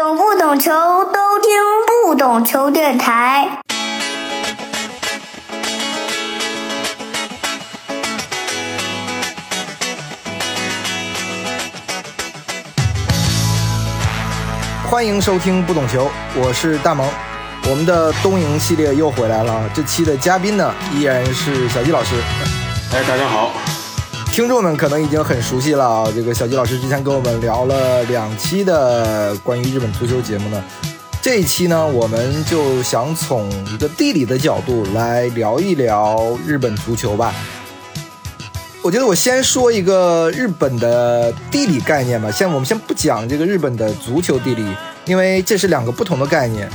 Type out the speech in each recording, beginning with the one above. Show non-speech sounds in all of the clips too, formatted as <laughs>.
懂不懂球都听不懂球电台。欢迎收听不懂球，我是大萌。我们的东营系列又回来了，这期的嘉宾呢依然是小季老师。哎，大家好，听众们可能已经很熟悉了啊，这个小吉老师之前跟我们聊了两期的关于日本足球节目呢。这一期呢，我们就想从一个地理的角度来聊一聊日本足球吧。我觉得我先说一个日本的地理概念吧，先我们先不讲这个日本的足球地理，因为这是两个不同的概念。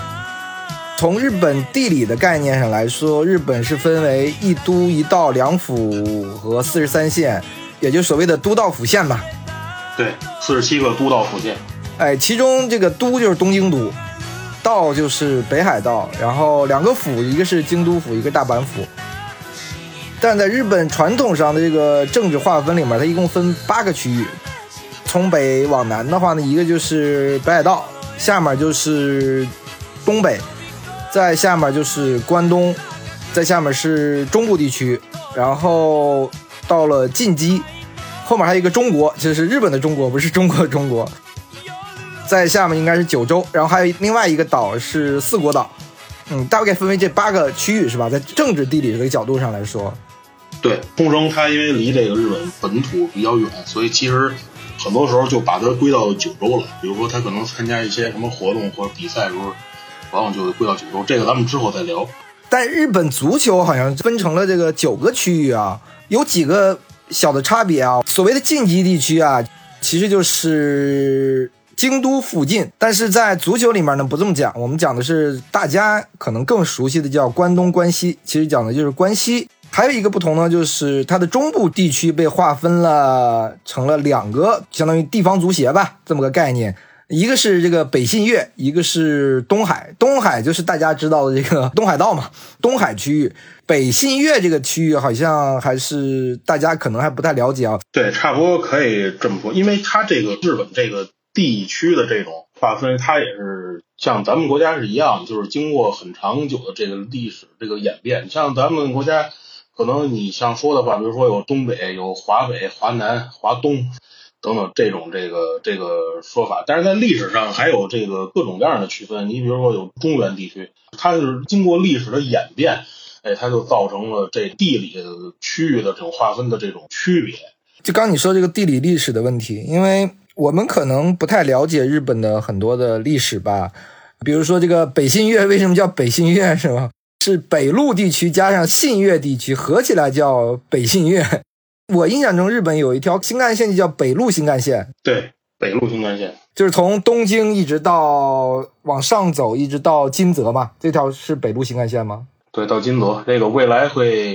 从日本地理的概念上来说，日本是分为一都、一道、两府和四十三县，也就所谓的都道府县吧。对，四十七个都道府县。哎，其中这个都就是东京都，道就是北海道，然后两个府，一个是京都府，一个大阪府。但在日本传统上的这个政治划分里面，它一共分八个区域。从北往南的话呢，一个就是北海道，下面就是东北，在下面就是关东，在下面是中部地区，然后到了近畿，后面还有一个中国，就是日本的中国，不是中国的中国。在下面应该是九州，然后还有另外一个岛是四国岛。嗯，大概分为这八个区域是吧？在政治地理这个角度上来说。对，冲绳它因为离这个日本本土比较远，所以其实很多时候就把它归到九州了。比如说，它可能参加一些什么活动或者比赛的时候，往往就会归到九州。这个咱们之后再聊。但日本足球好像分成了这个九个区域啊，有几个小的差别啊。所谓的晋级地区啊，其实就是京都附近。但是在足球里面呢，不这么讲，我们讲的是大家可能更熟悉的叫关东、关西，其实讲的就是关西。还有一个不同呢，就是它的中部地区被划分了成了两个，相当于地方足协吧，这么个概念。一个是这个北信越，一个是东海。东海就是大家知道的这个东海道嘛，东海区域。北信越这个区域好像还是大家可能还不太了解啊。对，差不多可以这么说，因为它这个日本这个地区的这种划分，它也是像咱们国家是一样，就是经过很长久的这个历史这个演变。像咱们国家。可能你像说的话，比如说有东北、有华北、华南、华东等等这种这个这个说法，但是在历史上还有这个各种各样的区分。你比如说有中原地区，它就是经过历史的演变，哎，它就造成了这地理区域的这种划分的这种区别。就刚你说这个地理历史的问题，因为我们可能不太了解日本的很多的历史吧，比如说这个北信越为什么叫北信越，是吧？是北陆地区加上信越地区合起来叫北信越。我印象中，日本有一条新干线就叫北陆新干线。对，北陆新干线就是从东京一直到往上走，一直到金泽嘛。这条是北陆新干线吗？对，到金泽。这个未来会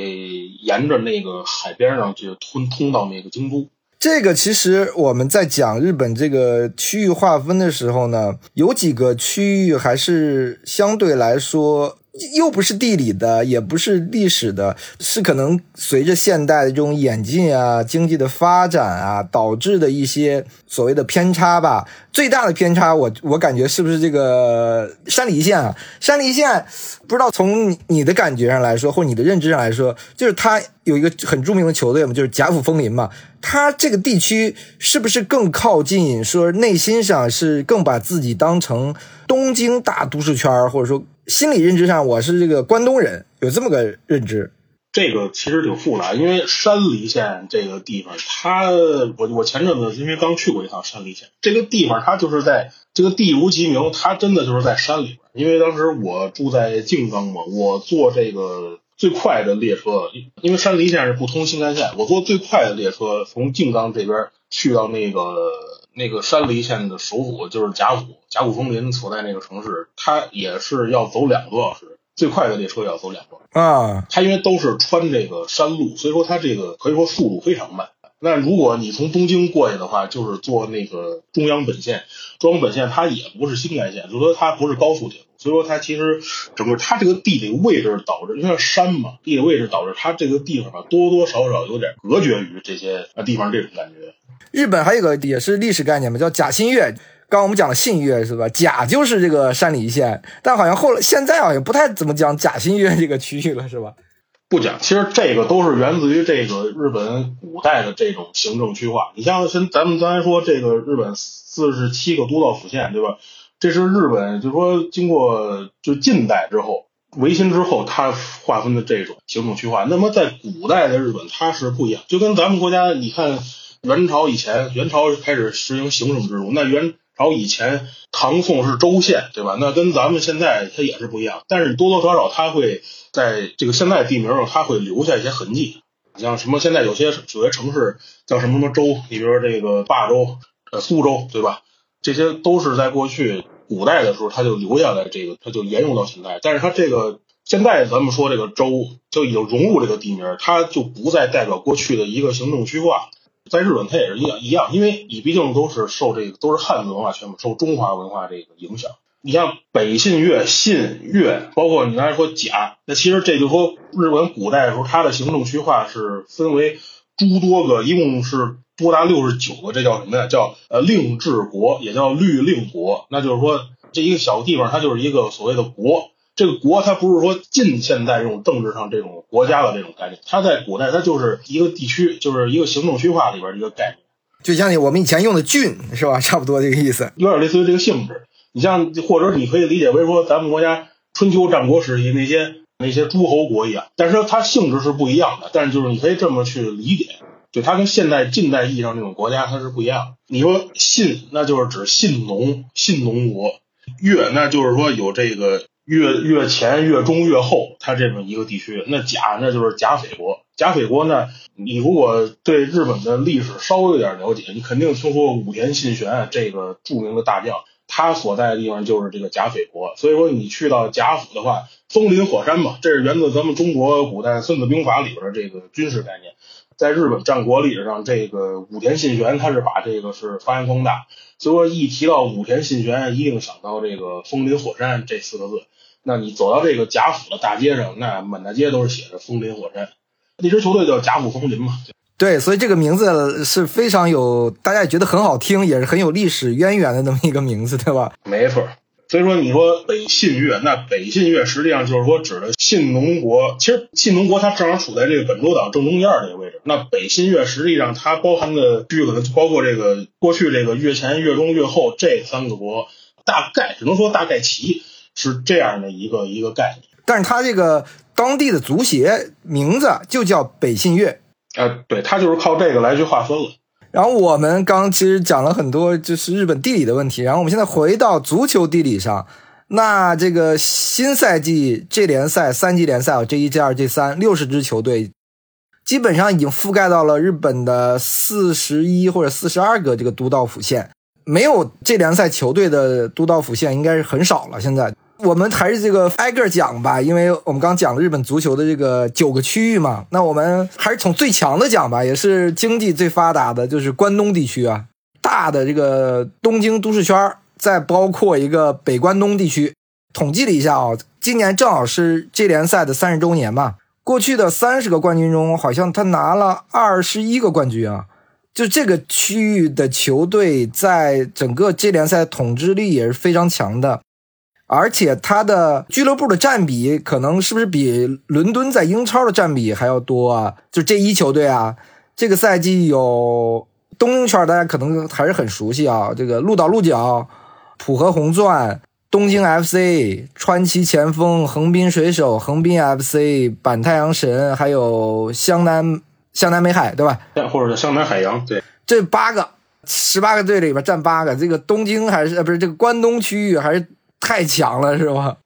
沿着那个海边上去通通到那个京都。这个其实我们在讲日本这个区域划分的时候呢，有几个区域还是相对来说。又不是地理的，也不是历史的，是可能随着现代的这种演进啊、经济的发展啊，导致的一些所谓的偏差吧。最大的偏差，我我感觉是不是这个山梨县啊？山梨县不知道从你的感觉上来说，或你的认知上来说，就是它有一个很著名的球队嘛，就是甲府风林嘛。它这个地区是不是更靠近？说内心上是更把自己当成东京大都市圈，或者说。心理认知上，我是这个关东人，有这么个认知。这个其实挺复杂，因为山梨县这个地方，它我我前阵子因为刚去过一趟山梨县，这个地方它就是在这个地如其名，它真的就是在山里边。因为当时我住在静冈嘛，我坐这个最快的列车，因为山梨县是不通新干线，我坐最快的列车从静冈这边去到那个。那个山梨县的首府就是甲府，甲骨风林所在那个城市，它也是要走两个多小时，最快的列车要走两个啊。它因为都是穿这个山路，所以说它这个可以说速度非常慢。那如果你从东京过去的话，就是坐那个中央本线，中央本线它也不是新干线，就说它不是高速铁路，所以说它其实整个它这个地理位置导致，因为山嘛，地理位置导致它这个地方吧多多少少有点隔绝于这些地方这种感觉。日本还有个也是历史概念嘛，叫甲信越。刚刚我们讲了信越是吧？甲就是这个山梨县，但好像后来现在好像不太怎么讲甲信越这个区域了，是吧？不讲，其实这个都是源自于这个日本古代的这种行政区划。你像先咱们刚才说这个日本四十七个都道府县，对吧？这是日本就是说经过就近代之后。维新之后，它划分的这种行政区划，那么在古代的日本，它是不一样。就跟咱们国家，你看元朝以前，元朝开始实行行省制度，那元朝以前，唐宋是州县，对吧？那跟咱们现在它也是不一样。但是多多少少，它会在这个现在地名上，它会留下一些痕迹。你像什么现在有些有些城市叫什么什么州，你比如说这个霸州、呃苏州，对吧？这些都是在过去。古代的时候，它就留下来，这个它就沿用到现在。但是它这个现在咱们说这个州就已经融入这个地名，它就不再代表过去的一个行政区划。在日本，它也是一样一样，因为你毕竟都是受这个都是汉字文化圈嘛，受中华文化这个影响。你像北信越、信越，包括你刚才说甲，那其实这就说日本古代的时候，它的行政区划是分为诸多个，一共是。多达六十九个，这叫什么呀？叫呃令制国，也叫律令国。那就是说，这一个小地方，它就是一个所谓的国。这个国，它不是说近现代这种政治上这种国家的这种概念，它在古代，它就是一个地区，就是一个行政区划里边一个概念。就像你我们以前用的郡，是吧？差不多这个意思，有点类似于这个性质。你像，或者你可以理解为说，咱们国家春秋战国时期那些那些诸侯国一样，但是它性质是不一样的。但是就是你可以这么去理解。就它跟现代近代意义上这种国家它是不一样。你说信，那就是指信农，信农国；越，那就是说有这个越越前、越中、越后，它这么一个地区。那甲，那就是甲斐国。甲斐国呢，你如果对日本的历史稍微有点了解，你肯定听说过武田信玄这个著名的大将，他所在的地方就是这个甲斐国。所以说你去到贾府的话，风林火山嘛，这是源自咱们中国古代《孙子兵法》里边的这个军事概念。在日本战国历史上，这个武田信玄他是把这个是发扬光大，所以说一提到武田信玄，一定想到这个风林火山这四个字。那你走到这个贾府的大街上，那满大街都是写着风林火山。那支球队叫贾府风林嘛？对，所以这个名字是非常有，大家也觉得很好听，也是很有历史渊源的那么一个名字，对吧？没错。所以说，你说北信越，那北信越实际上就是说指的信农国。其实信农国它正好处在这个本州岛正中间这个位置。那北信越实际上它包含的区域可能包括这个过去这个越前、越中、越后这三个国，大概只能说大概齐是这样的一个一个概念。但是它这个当地的足协名字就叫北信越啊，对，它就是靠这个来去划分了。然后我们刚其实讲了很多，就是日本地理的问题。然后我们现在回到足球地理上，那这个新赛季这联赛三级联赛啊 J 一、J 二、J 三六十支球队，基本上已经覆盖到了日本的四十一或者四十二个这个都道府县，没有这联赛球队的都道府县应该是很少了。现在。我们还是这个挨个讲吧，因为我们刚讲了日本足球的这个九个区域嘛，那我们还是从最强的讲吧，也是经济最发达的，就是关东地区啊，大的这个东京都市圈，再包括一个北关东地区。统计了一下啊，今年正好是这联赛的三十周年嘛，过去的三十个冠军中，好像他拿了二十一个冠军啊，就这个区域的球队在整个这联赛统治力也是非常强的。而且他的俱乐部的占比可能是不是比伦敦在英超的占比还要多啊？就这一球队啊，这个赛季有东京圈，大家可能还是很熟悉啊。这个鹿岛鹿角、浦和红钻、东京 FC、川崎前锋、横滨水手、横滨 FC、板太阳神，还有湘南湘南美海，对吧？或者是湘南海洋，对，这八个十八个队里边占八个。这个东京还是呃不是这个关东区域还是？太强了，是吧？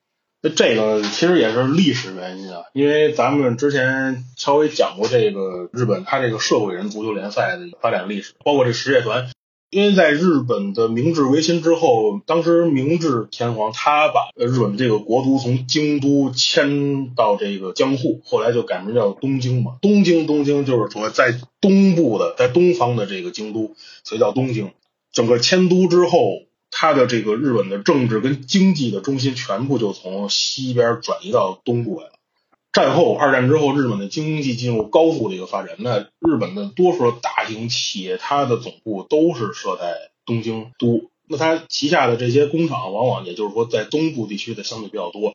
那这个其实也是历史原因啊，因为咱们之前稍微讲过这个日本它这个社会人足球联赛的发展历史，包括这实业团。因为在日本的明治维新之后，当时明治天皇他把日本这个国都从京都迁到这个江户，后来就改名叫东京嘛。东京，东京就是说在东部的，在东方的这个京都，所以叫东京。整个迁都之后。它的这个日本的政治跟经济的中心全部就从西边转移到东部来了。战后，二战之后，日本的经济进入高速的一个发展。那日本的多数大型企业，它的总部都是设在东京都。那它旗下的这些工厂，往往也就是说在东部地区的相对比较多。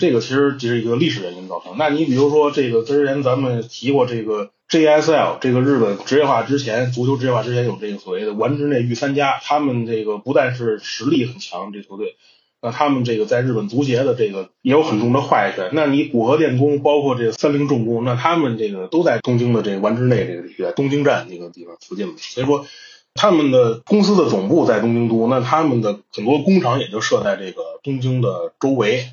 这个其实只是一个历史原因造成。那你比如说这个之前咱们提过这个 JSL，这个日本职业化之前，足球职业化之前有这个所谓的丸之内御三家，他们这个不但是实力很强，这球队，那他们这个在日本足协的这个也有很重的话语权。那你古河电工，包括这个三菱重工，那他们这个都在东京的这个丸之内这个地区，东京站这个地方附近嘛，所以说他们的公司的总部在东京都，那他们的很多工厂也就设在这个东京的周围。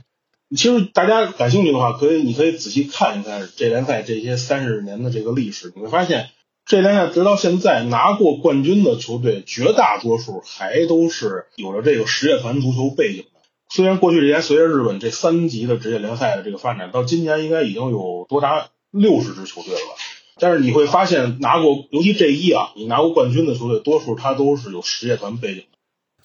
其实大家感兴趣的话，可以你可以仔细看一看这联赛这些三十年的这个历史，你会发现这联赛直到现在拿过冠军的球队，绝大多数还都是有着这个实业团足球背景的。虽然过去这些随着日本这三级的职业联赛的这个发展，到今年应该已经有多达六十支球队了吧？但是你会发现拿过，尤其这一啊，你拿过冠军的球队，多数他都是有实业团背景。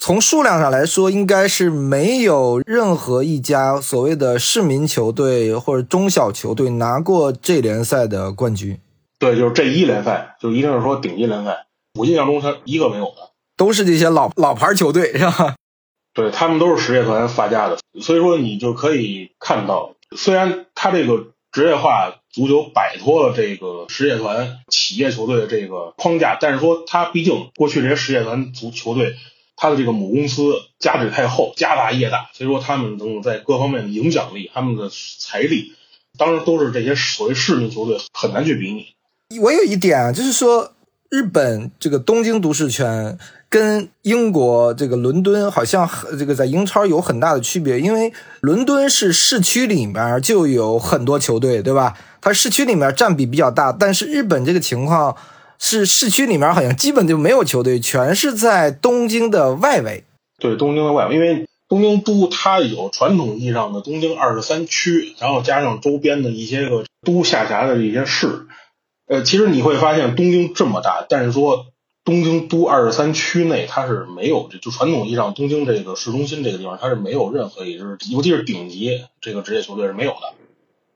从数量上来说，应该是没有任何一家所谓的市民球队或者中小球队拿过这联赛的冠军。对，就是这一联赛，就一定是说顶级联赛。我印象中，他一个没有的，都是这些老老牌球队，是吧？对他们都是实业团发家的，所以说你就可以看到，虽然他这个职业化足球摆脱了这个实业团企业球队的这个框架，但是说他毕竟过去这些实业团足球队。他的这个母公司家底太厚，家大业大，所以说他们能在各方面的影响力、他们的财力，当然都是这些所谓市民球队很难去比拟。我有一点啊，就是说日本这个东京都市圈跟英国这个伦敦好像这个在英超有很大的区别，因为伦敦是市区里面就有很多球队，对吧？它市区里面占比比较大，但是日本这个情况。是市区里面好像基本就没有球队，全是在东京的外围。对，东京的外围，因为东京都它有传统意义上的东京二十三区，然后加上周边的一些个都下辖的一些市。呃，其实你会发现东京这么大，但是说东京都二十三区内它是没有就传统意义上东京这个市中心这个地方它是没有任何一支，尤其是顶级这个职业球队是没有的。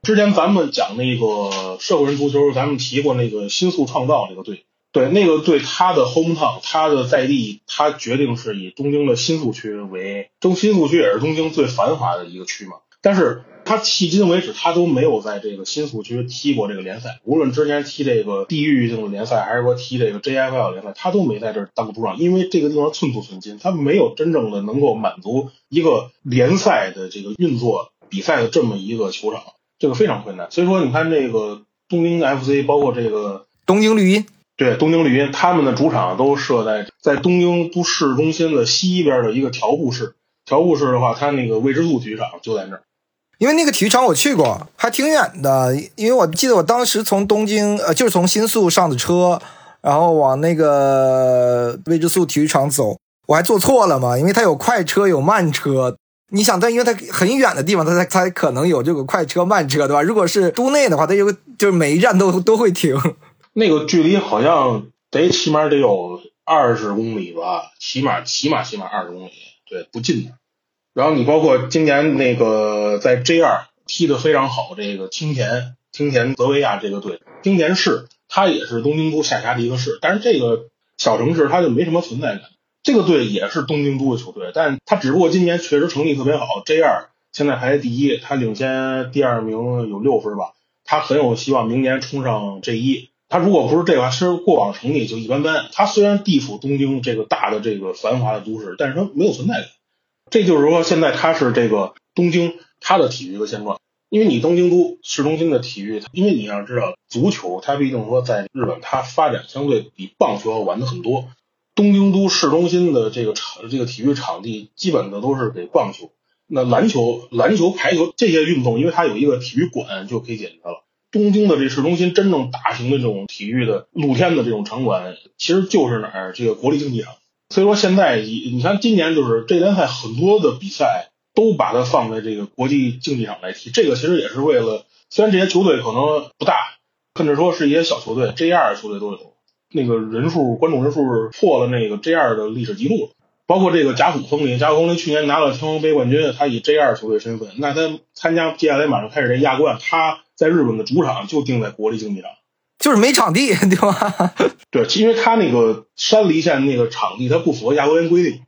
之前咱们讲那个社会人足球，咱们提过那个新宿创造这个队，对那个队，他的 home town，他的在地，他决定是以东京的新宿区为，东新宿区也是东京最繁华的一个区嘛。但是他迄今为止，他都没有在这个新宿区踢过这个联赛，无论之前踢这个地域性的联赛，还是说踢这个 JFL 联赛，他都没在这儿当过主场，因为这个地方寸土寸金，他没有真正的能够满足一个联赛的这个运作比赛的这么一个球场。这个非常困难，所以说你看这个东京 FC，包括这个东京绿茵，对东京绿茵，他们的主场都设在在东京都市中心的西边的一个条布市。条布市的话，它那个未知数体育场就在那儿。因为那个体育场我去过，还挺远的。因为我记得我当时从东京呃，就是从新宿上的车，然后往那个未知数体育场走，我还坐错了嘛，因为它有快车有慢车。你想，但因为它很远的地方，它才才可能有这个快车慢车，对吧？如果是都内的话，它有就是每一站都都会停。那个距离好像得起码得有二十公里吧，起码起码起码二十公里，对，不近的。然后你包括今年那个在 J 二踢得非常好，这个青田青田泽维亚这个队，青田市它也是东京都下辖的一个市，但是这个小城市它就没什么存在感。这个队也是东京都的球队，但他只不过今年确实成绩特别好，J 二现在排第一，他领先第二名有六分吧，他很有希望明年冲上 J 一。他如果不是这个，其实过往成绩就一般般。他虽然地处东京这个大的这个繁华的都市，但是他没有存在感。这就是说，现在他是这个东京他的体育的现状，因为你东京都市中心的体育，因为你要知道足球，它毕竟说在日本它发展相对比棒球要晚的很多。东京都市中心的这个场，这个体育场地基本的都是给棒球、那篮球、篮球、排球这些运动，因为它有一个体育馆就可以解决了。东京的这市中心真正大型的这种体育的露天的这种场馆，其实就是哪儿？这个国立竞技场。所以说现在你你看今年就是这联赛很多的比赛都把它放在这个国际竞技场来踢，这个其实也是为了，虽然这些球队可能不大，甚至说是一些小球队，J 二球队都有。那个人数观众人数破了那个 J 二的历史记录，包括这个甲府风铃，甲府风铃去年拿了天皇杯冠军，他以 J 二球队身份，那他参加接下来马上开始这亚冠，他在日本的主场就定在国立竞技场，就是没场地，对吧？<laughs> 对，因为他那个山梨县那个场地，它不符合亚冠联规定，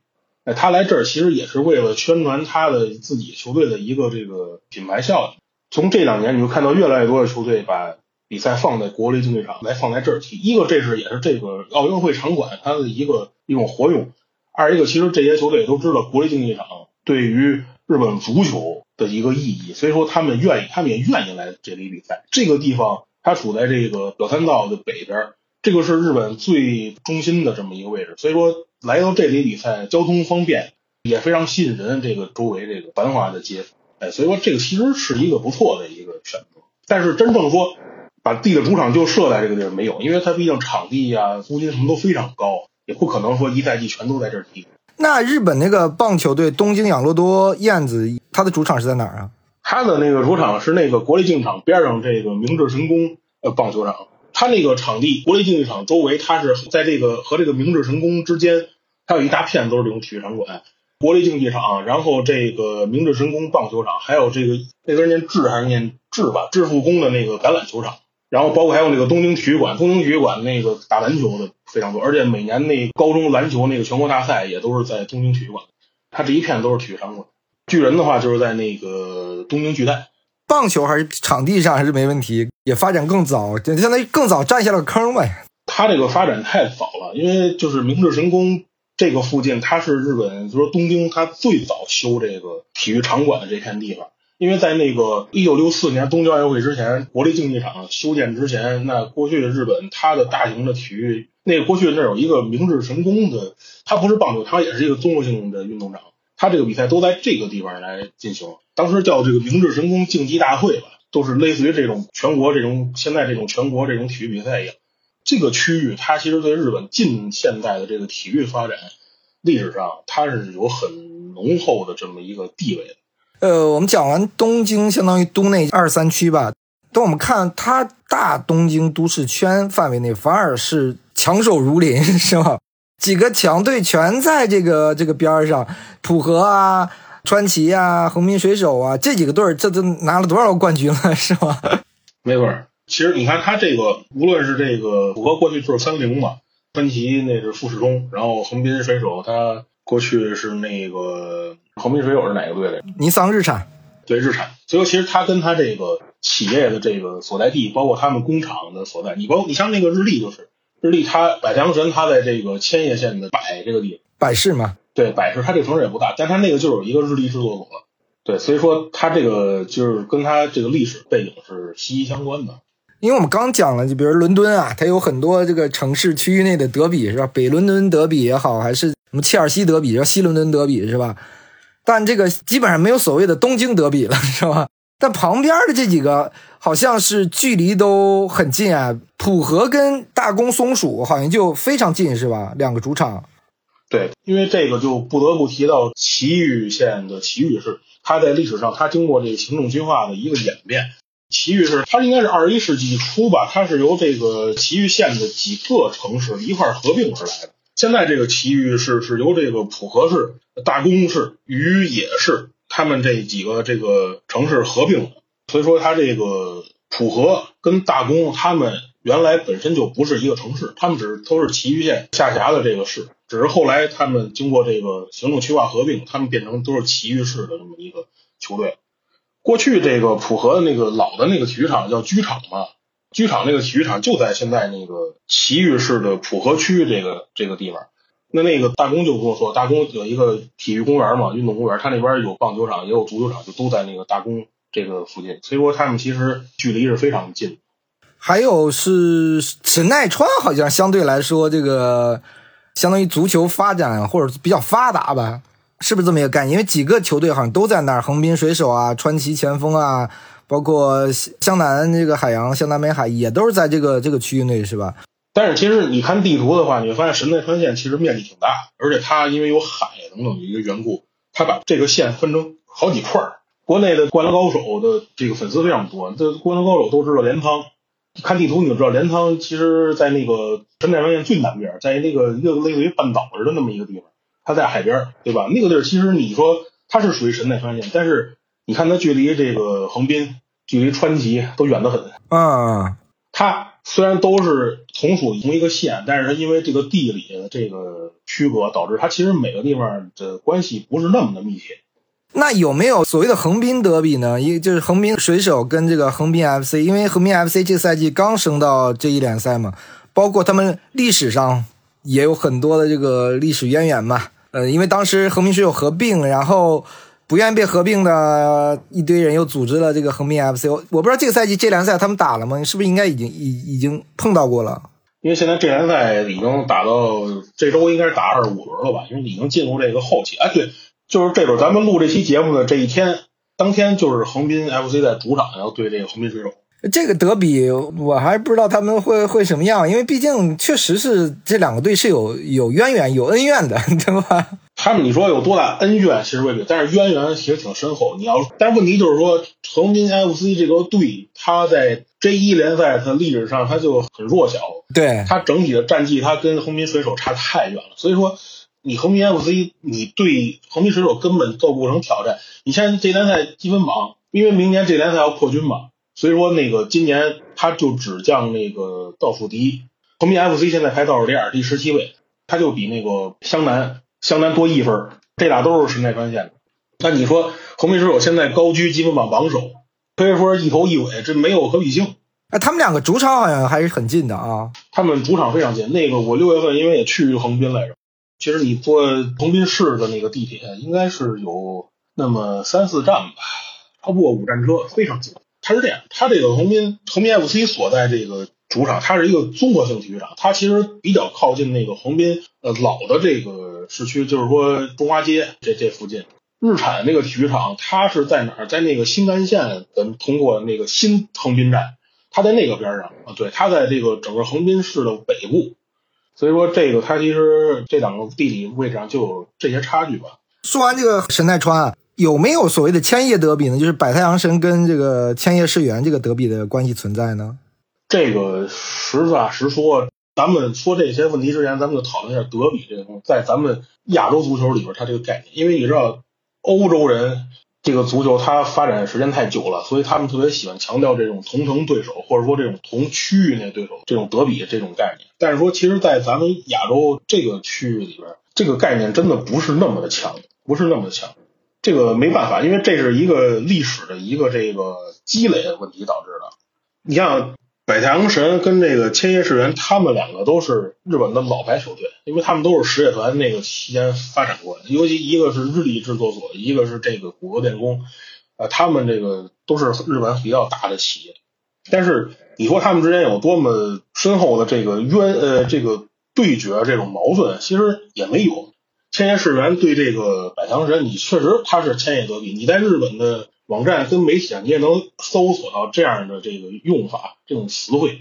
哎，他来这儿其实也是为了宣传他的自己球队的一个这个品牌效应。从这两年，你就看到越来越多的球队把比赛放在国立竞技场来放在这儿踢。一个，这是也是这个奥运会场馆它的一个一种活用；二一个，其实这些球队都知道国立竞技场对于日本足球的一个意义，所以说他们愿意，他们也愿意来这里比赛。这个地方它处在这个表参道的北边，这个是日本最中心的这么一个位置，所以说来到这里比赛，交通方便，也非常吸引人。这个周围这个繁华的街。哎，所以说这个其实是一个不错的一个选择，但是真正说把地的主场就设在这个地儿没有，因为它毕竟场地啊、租金什么都非常高，也不可能说一赛季全都在这儿踢。那日本那个棒球队东京养乐多燕子，它的主场是在哪儿啊？它的那个主场是那个国立竞技场边上这个明治神宫呃棒球场，它那个场地国立竞技场周围，它是在这个和这个明治神宫之间，它有一大片都是这种体育场馆。国立竞技场，然后这个明治神宫棒球场，还有这个那边念智还是念智吧，志富宫的那个橄榄球场，然后包括还有那个东京体育馆，东京体育馆那个打篮球的非常多，而且每年那高中篮球那个全国大赛也都是在东京体育馆，它这一片都是体育场馆。巨人的话就是在那个东京巨蛋，棒球还是场地上还是没问题，也发展更早，就相当于更早占下了坑呗。它这个发展太早了，因为就是明治神宫。这个附近，它是日本，就是东京，它最早修这个体育场馆的这片地方。因为在那个一九六四年东京奥运会之前，国立竞技场修建之前，那过去的日本它的大型的体育，那过去那有一个明治神宫的，它不是棒球，它也是一个综合性的运动场，它这个比赛都在这个地方来进行。当时叫这个明治神宫竞技大会吧，都是类似于这种全国这种现在这种全国这种体育比赛一样。这个区域，它其实对日本近现代的这个体育发展历史上，它是有很浓厚的这么一个地位的。呃，我们讲完东京，相当于都内二三区吧。等我们看它大东京都市圈范围内，反而是强手如林，是吧？几个强队全在这个这个边儿上，浦和啊、川崎啊、横滨水手啊，这几个队儿，这都拿了多少个冠军了，是吧？没错。其实你看，他这个无论是这个浦和过去就是三菱嘛，川崎那是富士通，然后横滨水手他过去是那个横滨水手是哪个队的？尼桑日产，对日产。所以其实他跟他这个企业的这个所在地，包括他们工厂的所在，你包括你像那个日立就是日立，它百太阳神它在这个千叶县的百这个地方，百市嘛，对百市，它这个城市也不大，但它那个就有一个日立制作所，对，所以说它这个就是跟它这个历史背景是息息相关的。因为我们刚讲了，就比如伦敦啊，它有很多这个城市区域内的德比，是吧？北伦敦德比也好，还是什么切尔西德比，是吧？西伦敦德比，是吧？但这个基本上没有所谓的东京德比了，<laughs> 是吧？但旁边的这几个好像是距离都很近啊，浦和跟大宫松鼠好像就非常近，是吧？两个主场。对，因为这个就不得不提到埼玉县的埼玉市，它在历史上它经过这个行政区划的一个演变。埼玉市它应该是二十一世纪初吧，它是由这个埼玉县的几个城市一块合并而来的。现在这个埼玉市是由这个浦和市、大宫市、宇野市他们这几个这个城市合并的。所以说，它这个浦和跟大宫他们原来本身就不是一个城市，他们只是都是埼玉县下辖的这个市，只是后来他们经过这个行政区划合并，他们变成都是埼玉市的这么一个球队。过去这个浦和的那个老的那个体育场叫居场嘛，剧场那个体育场就在现在那个埼玉市的浦和区这个这个地方。那那个大公就跟我说，大公有一个体育公园嘛，运动公园，他那边有棒球场，也有足球场，就都在那个大公这个附近。所以说他们其实距离是非常近。还有是神奈川，好像相对来说这个相当于足球发展或者比较发达吧。是不是这么一个概念？因为几个球队好像都在那儿，横滨水手啊、川崎前锋啊，包括湘南这个海洋、湘南美海也都是在这个这个区域内，是吧？但是其实你看地图的话，你会发现神奈川县其实面积挺大，而且它因为有海等等的一个缘故，它把这个县分成好几块儿。国内的灌篮高手的这个粉丝非常多，这灌篮高手都知道镰仓。看地图你就知道，镰仓其实在那个神奈川县最南边，在那个一个类似于半岛似的那么一个地方。它在海边，对吧？那个地儿其实你说它是属于神奈川县，但是你看它距离这个横滨、距离川崎都远得很。嗯，它虽然都是同属同一个县，但是它因为这个地理的这个区隔，导致它其实每个地方的关系不是那么的密切。那有没有所谓的横滨德比呢？一就是横滨水手跟这个横滨 FC，因为横滨 FC 这个赛季刚升到这一联赛嘛，包括他们历史上也有很多的这个历史渊源嘛。呃，因为当时横滨水手合并，然后不愿意被合并的一堆人又组织了这个横滨 FC。我我不知道这个赛季这联赛他们打了吗？是不是应该已经已已经碰到过了？因为现在这联赛已经打到这周应该是打二十五轮了吧？因为已经进入这个后期。哎，对。就是这周，咱们录这期节目的这一天，当天就是横滨 FC 在主场要对这个横滨水手。这个德比，我还不知道他们会会什么样，因为毕竟确实是这两个队是有有渊源、有恩怨的，<laughs> 对吧？他们你说有多大恩怨，其实未必，但是渊源其实挺深厚。你要，但是问题就是说，横滨 FC 这个队，他在 J 一联赛，它历史上它就很弱小，对，它整体的战绩，它跟横滨水手差太远了，所以说。你横滨 FC，你对横滨水手根本构不成挑战。你现在这联赛积分榜，因为明年这联赛要扩军嘛，所以说那个今年他就只降那个倒数第一。横滨 FC 现在排倒数第二，第十七位，他就比那个湘南湘南多一分，这俩都是神奈川县的。那你说横滨水手现在高居积分榜榜首，可以说一头一尾，这没有可比性。哎，他们两个主场好像还是很近的啊。他们主场非常近，那个我六月份因为也去横滨来着。其实你坐横滨市的那个地铁，应该是有那么三四站吧，超不过五站车，非常近。它是这样，它这个横滨横滨 FC 所在这个主场，它是一个综合性体育场，它其实比较靠近那个横滨呃老的这个市区，就是说中华街这这附近。日产那个体育场，它是在哪儿？在那个新干线咱通过那个新横滨站，它在那个边上啊，对，它在这个整个横滨市的北部。所以说，这个它其实这两个地理位置上就有这些差距吧。说完这个神奈川，有没有所谓的千叶德比呢？就是百太阳神跟这个千叶世元这个德比的关系存在呢？这个实话实说，咱们说这些问题之前，咱们就讨论一下德比这个东西，在咱们亚洲足球里边，它这个概念，因为你知道欧洲人。这个足球它发展时间太久了，所以他们特别喜欢强调这种同城对手，或者说这种同区域内对手这种德比这种概念。但是说，其实，在咱们亚洲这个区域里边，这个概念真的不是那么的强，不是那么的强。这个没办法，因为这是一个历史的一个这个积累的问题导致的。你像。百太阳神跟这个千叶世元，他们两个都是日本的老牌球队，因为他们都是实业团那个期间发展过的。尤其一个是日立制作所，一个是这个谷歌电工，呃，他们这个都是日本比较大的企业。但是你说他们之间有多么深厚的这个渊呃这个对决这种矛盾，其实也没有。千叶市原对这个百强神，你确实他是千叶德比，你在日本的。网站跟媒体上，你也能搜索到这样的这个用法、这种词汇。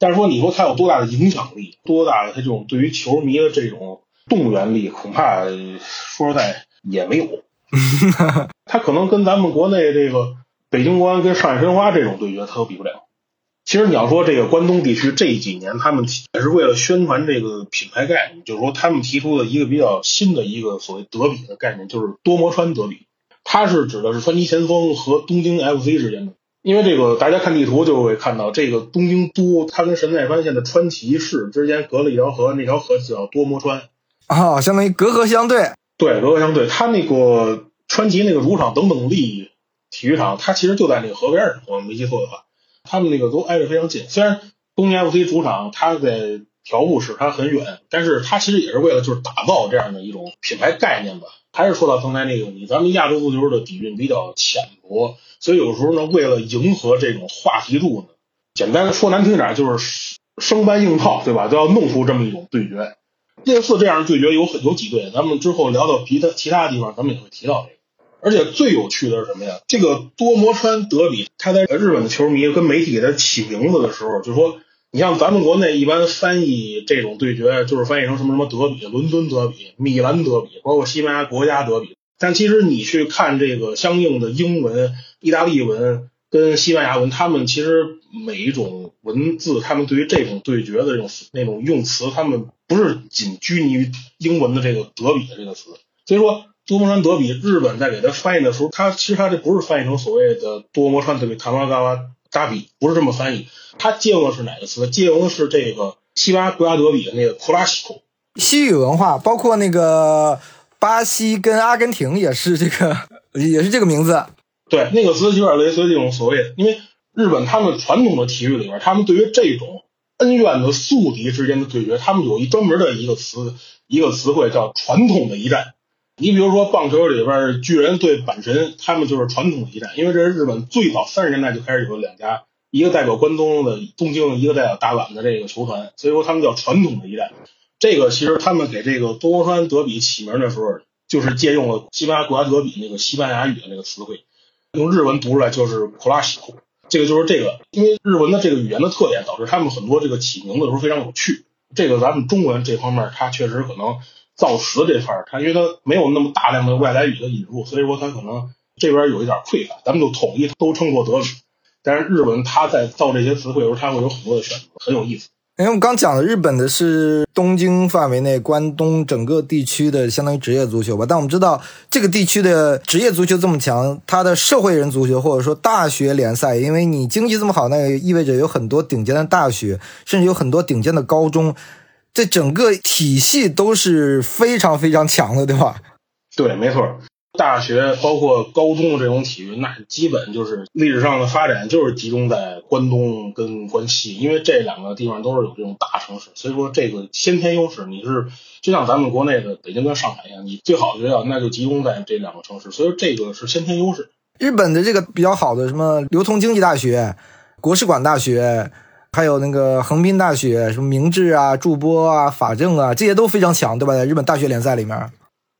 但是说，你说它有多大的影响力，多大的它这种对于球迷的这种动员力，恐怕说实在也没有。<laughs> 它可能跟咱们国内这个北京国安跟上海申花这种对决，它都比不了。其实你要说这个关东地区这几年，他们也是为了宣传这个品牌概念，就是说他们提出的一个比较新的一个所谓德比的概念，就是多摩川德比。它是指的是川崎前锋和东京 FC 之间的，因为这个大家看地图就会看到，这个东京都它跟神奈川县的川崎市之间隔了一条河，那条河叫多摩川，啊，相当于隔河相对。对，隔河相对。它那个川崎那个主场等等力体育场，它其实就在那个河边上，我没记错的话，他们那个都挨着非常近。虽然东京 FC 主场它在条布市，它很远，但是它其实也是为了就是打造这样的一种品牌概念吧。还是说到刚才那个问题，咱们亚洲足球的底蕴比较浅薄，所以有时候呢，为了迎合这种话题度呢，简单说难听点就是生搬硬套，对吧？都要弄出这么一种对决。类似这样的对决有很有几对，咱们之后聊到其他其他地方，咱们也会提到这个。而且最有趣的是什么呀？这个多摩川德比，他在日本的球迷跟媒体给他起名字的时候，就说。你像咱们国内一般翻译这种对决，就是翻译成什么什么德比、伦敦德比、米兰德比，包括西班牙国家德比。但其实你去看这个相应的英文、意大利文跟西班牙文，他们其实每一种文字，他们对于这种对决的这种那种用词，他们不是仅拘泥于英文的这个德比的这个词。所以说，多摩川德比，日本在给它翻译的时候，它其实它这不是翻译成所谓的多摩川德比、塔马嘎瓦扎比，不是这么翻译。它借用的是哪个词？借用的是这个西班牙国家德比的那个库拉西科。西语文化，包括那个巴西跟阿根廷也是这个，<laughs> 也是这个名字。对，那个词有点类似于这种所谓的，因为日本他们传统的体育里边，他们对于这种恩怨的宿敌之间的对决，他们有一专门的一个词，一个词汇叫传统的一战。你比如说棒球里边巨人对阪神，他们就是传统的一战，因为这是日本最早三十年代就开始有两家，一个代表关东的东京，一个代表大阪的这个球团，所以说他们叫传统的一战。这个其实他们给这个多摩川德比起名的时候，就是借用了西班牙国家德比那个西班牙语的那个词汇，用日文读出来就是库拉西库。这个就是这个，因为日文的这个语言的特点，导致他们很多这个起名字都非常有趣。这个咱们中文这方面，它确实可能。造词这块儿，它因为它没有那么大量的外来语的引入，所以说它可能这边有一点匮乏。咱们就统一都称作德语，但是日文它在造这些词汇的时候，它会有很多的选择，很有意思。因为我们刚讲的日本的是东京范围内关东整个地区的相当于职业足球吧，但我们知道这个地区的职业足球这么强，它的社会人足球或者说大学联赛，因为你经济这么好，那也意味着有很多顶尖的大学，甚至有很多顶尖的高中。这整个体系都是非常非常强的，对吧？对，没错。大学包括高中的这种体育，那基本就是历史上的发展就是集中在关东跟关西，因为这两个地方都是有这种大城市，所以说这个先天优势，你是就像咱们国内的北京跟上海一样，你最好的学校那就集中在这两个城市，所以说这个是先天优势。日本的这个比较好的什么流通经济大学、国士馆大学。还有那个横滨大学，什么明治啊、筑波啊、法政啊，这些都非常强，对吧？在日本大学联赛里面，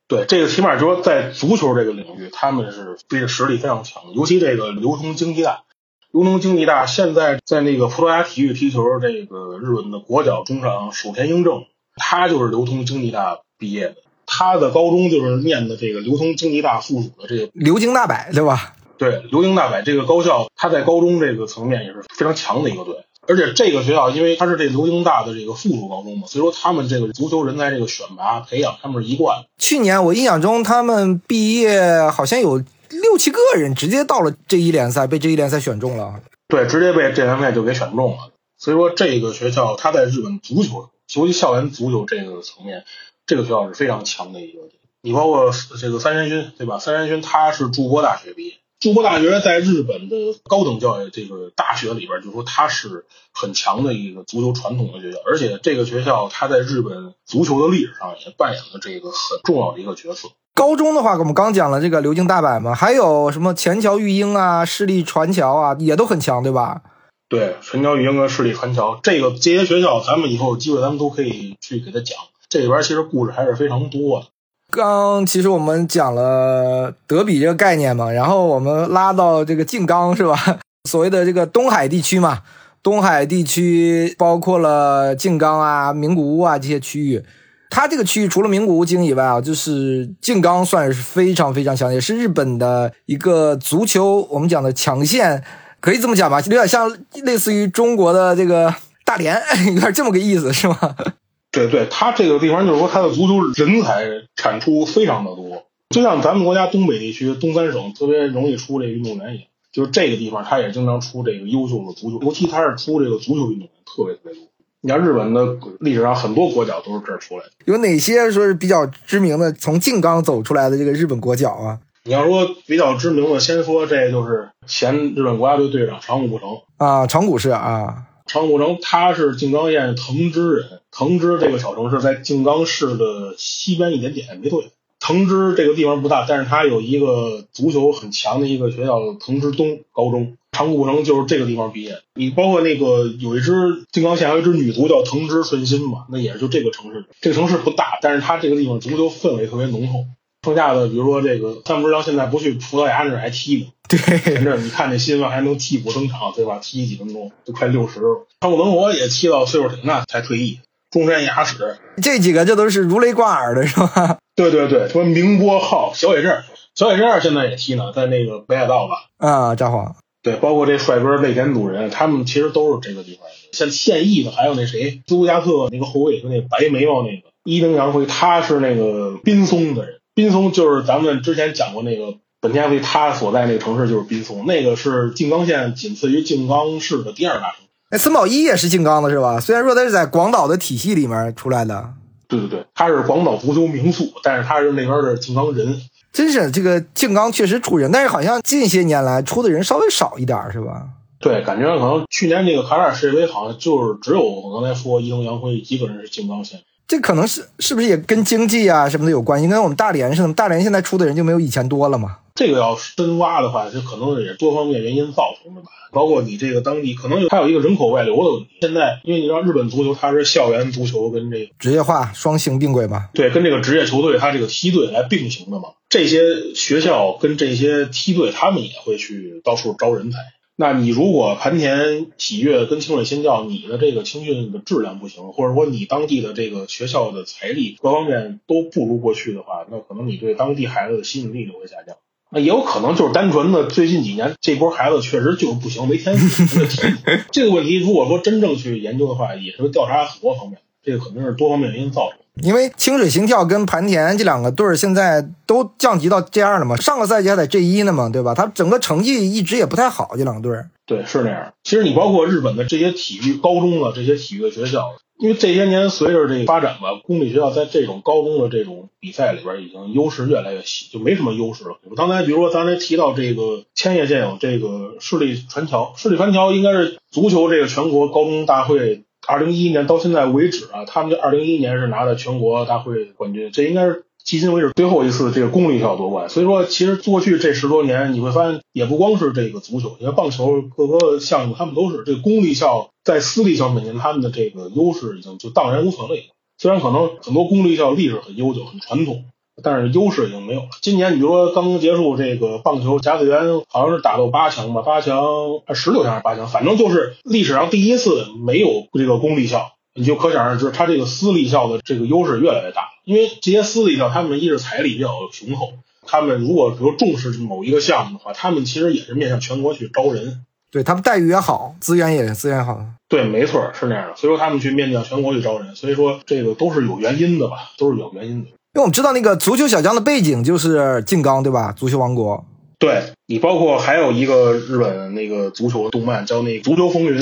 对这个起码说在足球这个领域，他们是这个实力非常强的。尤其这个流通经济大，流通经济大，现在在那个葡萄牙体育踢球，这个日本的国脚中场守田英正，他就是流通经济大毕业的，他的高中就是念的这个流通经济大附属的这个流经大百，对吧？对，流经大百这个高校，他在高中这个层面也是非常强的一个队。而且这个学校，因为它是这流经大的这个附属高中嘛，所以说他们这个足球人才这个选拔培养，他们是一贯。去年我印象中，他们毕业好像有六七个人直接到了这一联赛，被这一联赛选中了。对，直接被这联赛就给选中了。所以说这个学校，它在日本足球，尤其校园足球这个层面，这个学校是非常强的一个。你包括这个三山勋，对吧？三山勋他是筑波大学毕业。筑波大学在日本的高等教育这个大学里边，就说它是很强的一个足球传统的学校，而且这个学校它在日本足球的历史上也扮演了这个很重要的一个角色。高中的话，我们刚讲了这个流经大阪嘛，还有什么前桥育英啊、市立传桥啊，也都很强，对吧？对，前桥育英和市立传桥，这个这些学校，咱们以后有机会咱们都可以去给他讲，这里边其实故事还是非常多的。刚其实我们讲了德比这个概念嘛，然后我们拉到这个静冈是吧？<laughs> 所谓的这个东海地区嘛，东海地区包括了静冈啊、名古屋啊这些区域。它这个区域除了名古屋京以外啊，就是静冈算是非常非常强，也是日本的一个足球我们讲的强县，可以这么讲吧？有点像类似于中国的这个大连，<laughs> 有点这么个意思是吗？对对，他这个地方就是说，他的足球人才产出非常的多，就像咱们国家东北地区东三省特别容易出这个运动员一样，就是这个地方他也经常出这个优秀的足球，尤其他是出这个足球运动员特别特别多。你像日本的历史上很多国脚都是这儿出来的，有哪些说是比较知名的从静冈走出来的这个日本国脚啊？你要说比较知名的，先说这就是前日本国家队队长长谷部诚啊，长谷是啊。长谷城，他是静冈县藤枝人。藤枝这个小城市在静冈市的西边一点点，没对。藤枝这个地方不大，但是它有一个足球很强的一个学校——藤枝东高中。长谷城就是这个地方毕业。你包括那个有一支静冈县有一支女足叫藤枝顺心嘛，那也是就这个城市。这个城市不大，但是它这个地方足球氛围特别浓厚。剩下的，比如说这个，咱不知道现在不去葡萄牙那儿还踢吗？对，前阵你看那新闻还能替补登场，对吧？踢几分钟都快六十了。汤姆文活也踢到岁数挺大才退役。中山雅史这几个这都是如雷贯耳的，是吧？<laughs> 对对对，什么明波浩、小野镇，小野镇现在也踢呢，在那个北海道吧？啊，札幌。对，包括这帅哥内田主人，他们其实都是这个地方的。像现役的还有那谁，朱加特那个后卫，就那白眉毛那个伊藤洋辉，他是那个滨松的人。滨松就是咱们之前讲过那个本田 F1 它所在那个城市就是滨松，那个是静冈县仅次于静冈市的第二大城。哎，森宝一也是静冈的是吧？虽然说它是在广岛的体系里面出来的。对对对，他是广岛足球名宿，但是他是那边的静冈人。真是这个静冈确实出人，但是好像近些年来出的人稍微少一点，是吧？对，感觉可能去年那个卡塔尔世界杯好像就是只有我刚才说伊藤洋辉一个人是静冈县。这可能是是不是也跟经济啊什么的有关系？跟我们大连似的，大连现在出的人就没有以前多了嘛？这个要深挖的话，这可能也是多方面原因造成的吧。包括你这个当地可能有还有一个人口外流的问题。现在因为你知道日本足球它是校园足球跟这个职业化双星并轨嘛？对，跟这个职业球队它这个梯队来并行的嘛。这些学校跟这些梯队他们也会去到处招人才。那你如果盘田喜悦跟清水新教，你的这个青训的质量不行，或者说你当地的这个学校的财力各方面都不如过去的话，那可能你对当地孩子的吸引力就会下降。那也有可能就是单纯的最近几年这波孩子确实就是不行，没天赋。这个问题如果说真正去研究的话，也是调查很多方面，这个肯定是多方面原因造成。因为清水心跳跟盘田这两个队儿现在都降级到 J 二了嘛，上个赛季还在 J 一呢嘛，对吧？他整个成绩一直也不太好，这两个队儿。对，是那样。其实你包括日本的这些体育高中的这些体育的学校，因为这些年随着这个发展吧，公立学校在这种高中的这种比赛里边已经优势越来越细，就没什么优势了。刚才比如说刚才提到这个千叶县有这个市立传桥，市立传桥应该是足球这个全国高中大会。二零一一年到现在为止啊，他们这二零一一年是拿的全国大会冠军，这应该是迄今为止最后一次这个公立校夺冠。所以说，其实过去这十多年，你会发现也不光是这个足球，因为棒球各个项目他们都是这公立校在私立校面前，他们的这个优势已经就荡然无存了。虽然可能很多公立校历史很悠久、很传统。但是优势已经没有了。今年你比如说刚刚结束这个棒球甲子园，好像是打到八强吧，八强十六强还是八强，反正就是历史上第一次没有这个公立校，你就可想而知，它这个私立校的这个优势越来越大。因为这些私立校，他们一是财力比较雄厚，他们如果比如重视某一个项目的话，他们其实也是面向全国去招人，对他们待遇也好，资源也资源好。对，没错，是那样的。所以说他们去面向全国去招人，所以说这个都是有原因的吧，都是有原因的。因为我们知道那个足球小将的背景就是静冈，对吧？足球王国。对你包括还有一个日本那个足球动漫叫那《足球风云》，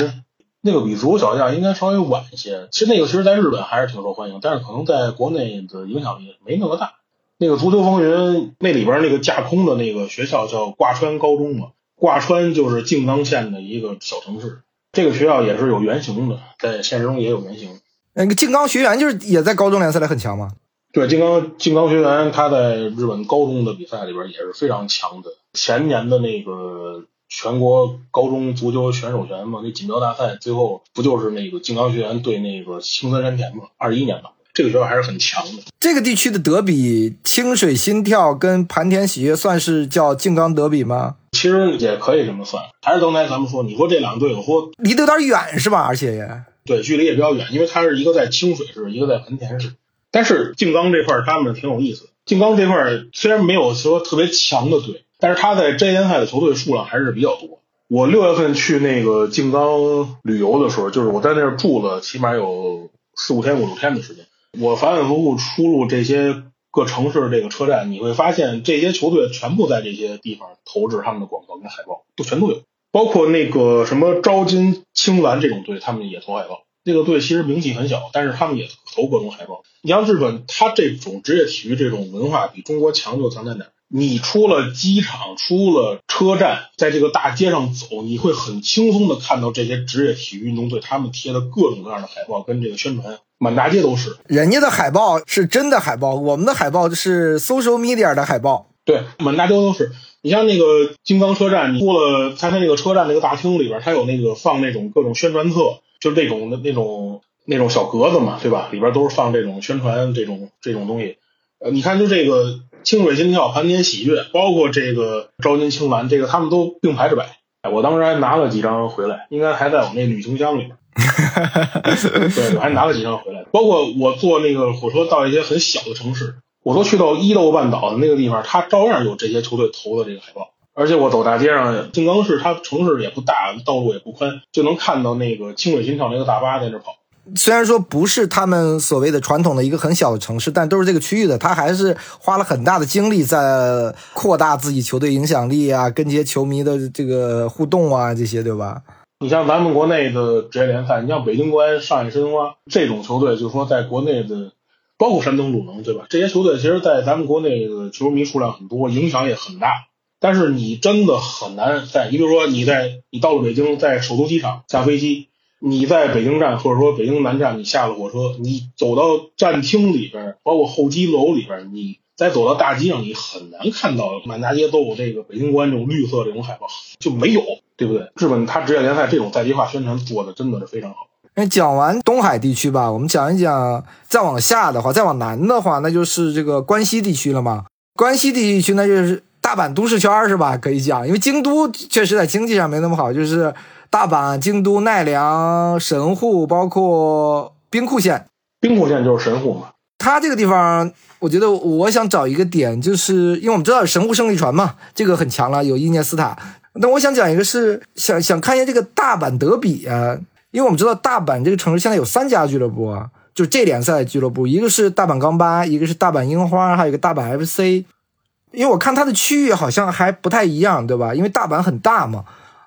那个比足球小将应该稍微晚一些。其实那个其实在日本还是挺受欢迎，但是可能在国内的影响力没那么大。那个《足球风云》那里边那个架空的那个学校叫挂川高中嘛，挂川就是静冈县的一个小城市。这个学校也是有原型的，在现实中也有原型。那个静冈学员就是也在高中联赛里很强吗？对，金刚金刚学员，他在日本高中的比赛里边也是非常强的。前年的那个全国高中足球选手权嘛，那锦标大赛最后不就是那个金刚学员对那个青森山田嘛？二一年吧，这个学校还是很强的。这个地区的德比，清水心跳跟盘田喜悦算是叫静冈德比吗？其实也可以这么算。还是刚才咱们说，你说这两个队，我说离得有点远是吧？而且也对，距离也比较远，因为它是一个在清水市，一个在盘田市。但是静冈这块他们挺有意思。静冈这块虽然没有说特别强的队，但是他在 J 联赛的球队数量还是比较多。我六月份去那个静冈旅游的时候，就是我在那儿住了起码有四五天五六天的时间。我反反复复出入这些各城市这个车站，你会发现这些球队全部在这些地方投掷他们的广告跟海报，都全都有。包括那个什么招金青蓝这种队，他们也投海报。这个队其实名气很小，但是他们也投各种海报。你像日本，他这种职业体育这种文化比中国强就强在哪？你出了机场，出了车站，在这个大街上走，你会很轻松的看到这些职业体育运动队他们贴的各种各样的海报跟这个宣传，满大街都是。人家的海报是真的海报，我们的海报是 social media 的海报。对，满大街都是。你像那个金刚车站，你出了它它那个车站那个大厅里边，他有那个放那种各种宣传册，就是那种的那种。那种小格子嘛，对吧？里边都是放这种宣传这种这种东西。呃，你看，就这个清水心跳、盘点喜悦，包括这个招金青蓝，这个他们都并排着摆。我当时还拿了几张回来，应该还在我那旅行箱里边。<laughs> 对，我还拿了几张回来。包括我坐那个火车到一些很小的城市，我都去到伊豆半岛的那个地方，它照样有这些球队投的这个海报。而且我走大街上，静冈市它城市也不大，道路也不宽，就能看到那个清水新跳那个大巴在那跑。虽然说不是他们所谓的传统的一个很小的城市，但都是这个区域的，他还是花了很大的精力在扩大自己球队影响力啊，跟这些球迷的这个互动啊，这些对吧？你像咱们国内的职业联赛，你像北京国安、上海申花这种球队，就是说在国内的，包括山东鲁能，对吧？这些球队其实，在咱们国内的球迷数量很多，影响也很大。但是你真的很难在，你比如说你在你到了北京，在首都机场下飞机，你在北京站或者说北京南站，你下了火车，你走到站厅里边，包括候机楼里边，你再走到大街上，你很难看到满大街都有这个北京国安这种绿色这种海报，就没有，对不对？<laughs> 日本它职业联赛这种在地化宣传做的真的是非常好。那讲完东海地区吧，我们讲一讲再往下的话，再往南的话，那就是这个关西地区了嘛。关西地区那就是。大阪都市圈是吧？可以讲，因为京都确实在经济上没那么好，就是大阪、京都、奈良、神户，包括兵库县。兵库县就是神户嘛。它这个地方，我觉得我想找一个点，就是因为我们知道神户胜利船嘛，这个很强了，有伊涅斯塔。那我想讲一个是想想看一下这个大阪德比啊，因为我们知道大阪这个城市现在有三家俱乐部啊，就这联赛俱乐部，一个是大阪钢巴，一个是大阪樱花，还有一个大阪 FC。因为我看它的区域好像还不太一样，对吧？因为大阪很大嘛，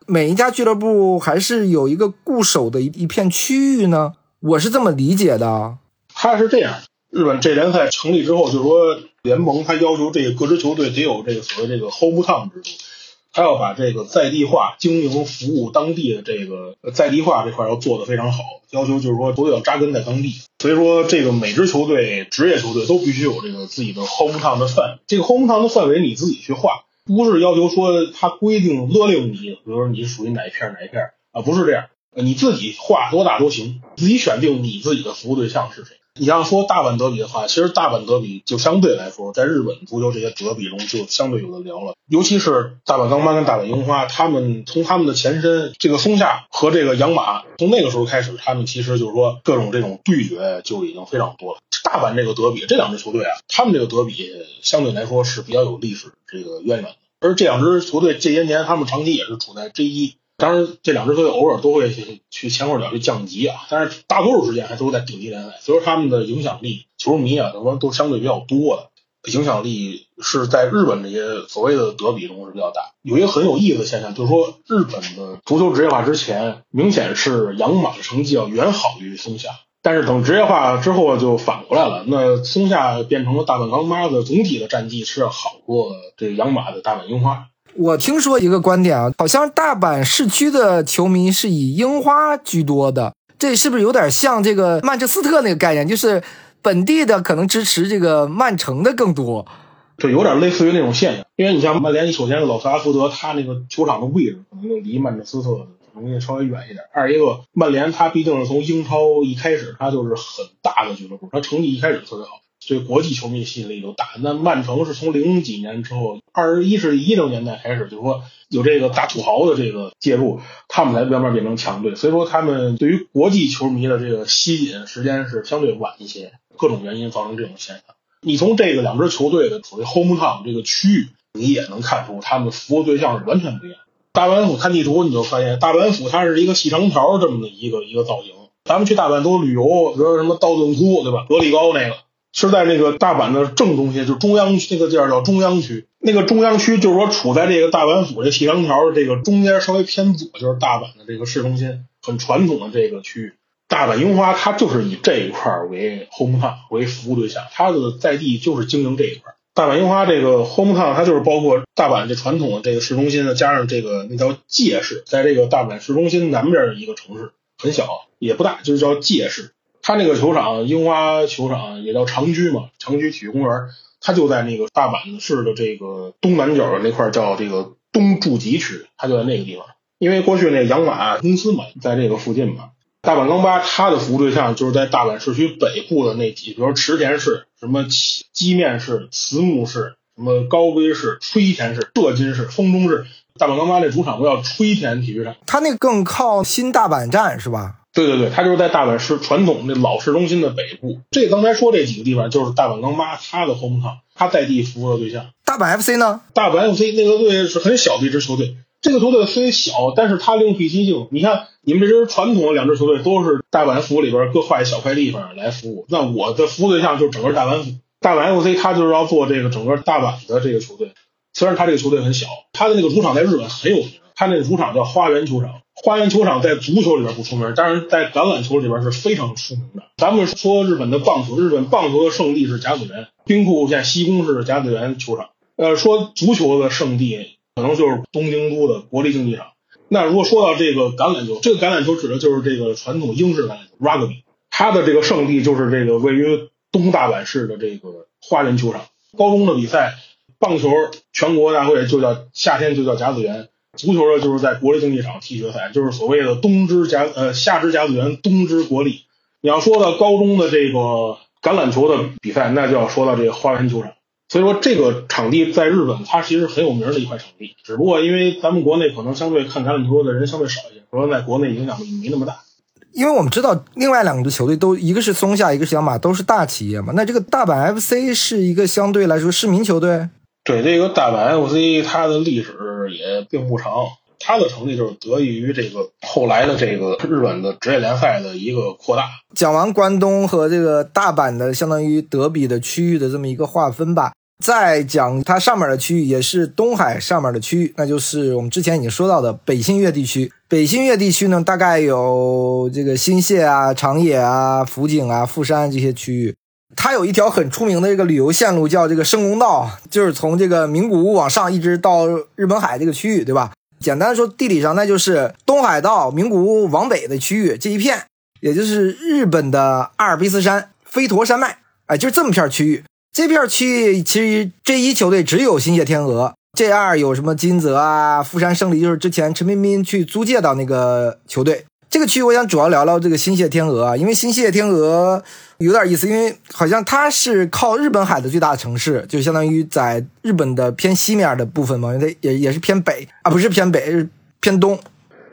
每一家俱乐部还是有一个固守的一一片区域呢。我是这么理解的。它是这样，日本这联赛成立之后，就是说联盟它要求这个各支球队得有这个所谓这个 home town 制度。他要把这个在地化经营服务当地的这个在地化这块要做得非常好，要求就是说球队要扎根在当地。所以说，这个每支球队职业球队都必须有这个自己的 home town 的范围，这个 home town 的范围你自己去画，不是要求说他规定勒令你，比如说你属于哪一片哪一片啊，不是这样，你自己画多大都行，自己选定你自己的服务对象是谁。你要说大阪德比的话，其实大阪德比就相对来说，在日本足球这些德比中就相对有的聊了。尤其是大阪钢巴跟大阪樱花，他们从他们的前身这个松下和这个养马，从那个时候开始，他们其实就是说各种这种对决就已经非常多了。大阪这个德比，这两支球队啊，他们这个德比相对来说是比较有历史这个渊源的。而这两支球队这些年，他们长期也是处在 J 一。当然，这两支球队偶尔都会去去前后脚去降级啊，但是大多数时间还都在顶级联赛，所以说他们的影响力、球迷啊什么都相对比较多的，影响力是在日本这些所谓的德比中是比较大。有一个很有意思的现象，就是说日本的足球职业化之前，明显是养马的成绩要远好于松下，但是等职业化之后就反过来了，那松下变成了大阪钢巴的总体的战绩是要好过这养马的大阪樱花。我听说一个观点啊，好像大阪市区的球迷是以樱花居多的，这是不是有点像这个曼彻斯特那个概念？就是本地的可能支持这个曼城的更多。对，有点类似于那种现象。因为你像曼联，你首先老特拉福德，他那个球场的位置可能就离曼彻斯特容易稍微远一点。二一个，曼联他毕竟是从英超一开始，他就是很大的俱乐部，他成绩一开始特别好。对国际球迷吸引力都大。那曼城是从零几年之后，二十一世纪一零年代开始，就是说有这个大土豪的这个介入，他们才慢慢变成强队。所以说，他们对于国际球迷的这个吸引时间是相对晚一些，各种原因造成这种现象。你从这个两支球队的所谓 home town 这个区域，你也能看出他们服务对象是完全不一样。大阪府看地图，你就发现大阪府它是一个细长条这么的一个一个造型。咱们去大阪都旅游，比如说什么道顿窟，对吧？格力高那个。是在那个大阪的正中心，就中央区那个地儿叫中央区。那个中央区就是说处在这个大阪府这细长条的这个中间稍微偏左，就是大阪的这个市中心，很传统的这个区域。大阪樱花它就是以这一块为 home town 为服务对象，它的在地就是经营这一块。大阪樱花这个 home town 它就是包括大阪这传统的这个市中心呢，加上这个那叫界市，在这个大阪市中心南边的一个城市，很小也不大，就是叫界市。他那个球场，樱花球场也叫长居嘛，长居体育公园，它就在那个大阪市的这个东南角的那块叫这个东筑吉区，它就在那个地方。因为过去那养马公司嘛，在这个附近嘛。大阪钢巴它的服务对象就是在大阪市区北部的那几，比如池田市、什么基面市、慈木市、什么高碑市、吹田市、浙津市、丰中市。大阪钢巴那主场不叫吹田体育场，它那更靠新大阪站是吧？对对对，它就是在大阪市传统的老市中心的北部。这刚才说这几个地方，就是大阪钢巴他的 home town，他在地服务的对象。大阪 FC 呢？大阪 FC 那个队是很小的一支球队，这个球队虽小，但是他另辟蹊径。你看，你们这支传统的两支球队都是大阪府里边各划一小块地方来服务，那我的服务对象就是整个大阪府。大阪 FC 他就是要做这个整个大阪的这个球队。虽然他这个球队很小，他的那个主场在日本很有名，他那个主场叫花园球场。花园球场在足球里边不出名，但是在橄榄球里边是非常出名的。咱们说日本的棒球，日本棒球的圣地是甲子园，兵库县西宫市甲子园球场。呃，说足球的圣地。可能就是东京都的国立竞技场。那如果说到这个橄榄球，这个橄榄球指的就是这个传统英式橄榄球 （rugby），它的这个圣地就是这个位于东大阪市的这个花园球场。高中的比赛，棒球全国大会就叫夏天就叫甲子园，足球呢就是在国立竞技场踢决赛，就是所谓的冬之甲呃夏之甲子园，冬之国立。你要说到高中的这个橄榄球的比赛，那就要说到这个花园球场。所以说，这个场地在日本，它其实很有名的一块场地。只不过因为咱们国内可能相对看橄榄球的人相对少一些，可能在国内影响力没那么大。因为我们知道，另外两支球队都一个是松下，一个是小马，都是大企业嘛。那这个大阪 FC 是一个相对来说市民球队。对，这个大阪 FC 它的历史也并不长，它的成立就是得益于这个后来的这个日本的职业联赛的一个扩大。讲完关东和这个大阪的相当于德比的区域的这么一个划分吧。再讲它上面的区域，也是东海上面的区域，那就是我们之前已经说到的北信越地区。北信越地区呢，大概有这个新泻啊、长野啊、福井啊、富山这些区域。它有一条很出名的这个旅游线路，叫这个圣宫道，就是从这个名古屋往上一直到日本海这个区域，对吧？简单说，地理上那就是东海道名古屋往北的区域这一片，也就是日本的阿尔卑斯山、飞驼山脉，哎，就这么片区域。这片区域其实 J 一球队只有新泻天鹅，J 二有什么金泽啊、富山胜利，就是之前陈彬彬去租借到那个球队。这个区域我想主要聊聊这个新泻天鹅啊，因为新泻天鹅有点意思，因为好像它是靠日本海的最大城市，就相当于在日本的偏西面的部分嘛，它也也是偏北啊，不是偏北，是偏东。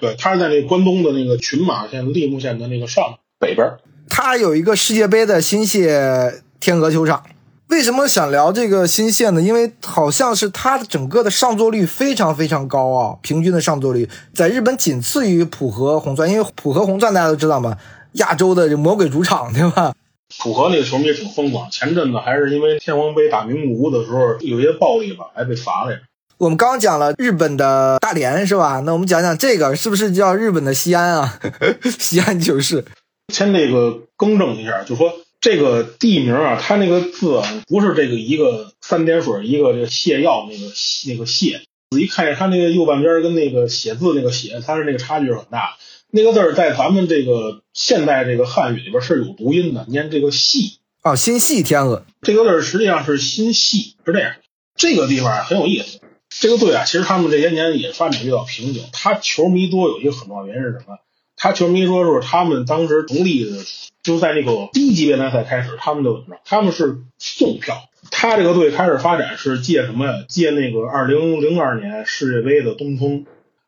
对，它是在那关东的那个群马县、立木县的那个上北边。它有一个世界杯的新泻天鹅球场。为什么想聊这个新线呢？因为好像是它的整个的上座率非常非常高啊，平均的上座率在日本仅次于浦和红钻，因为浦和红钻大家都知道嘛，亚洲的魔鬼主场，对吧？浦和那个球迷挺疯狂，前阵子还是因为天皇杯打名古屋的时候有些暴力吧，还被罚了呀。我们刚讲了日本的大连是吧？那我们讲讲这个是不是叫日本的西安啊？<laughs> 西安就是。先那个更正一下，就说。这个地名啊，它那个字啊，不是这个一个三点水一个这个泻药那个那个泻，仔细看一下它那个右半边跟那个写字那个写，它是那个差距是很大。那个字儿在咱们这个现代这个汉语里边是有读音的，念这个细哦，心细天鹅这个字儿实际上是心细，是这样。这个地方很有意思，这个队啊，其实他们这些年也发展比较瓶颈，他球迷多有一个很重要原因是什么？他球迷说是他们当时成立的。就在那个低级别联赛开始，他们就怎么着？他们是送票。他这个队开始发展是借什么呀？借那个二零零二年世界杯的东风。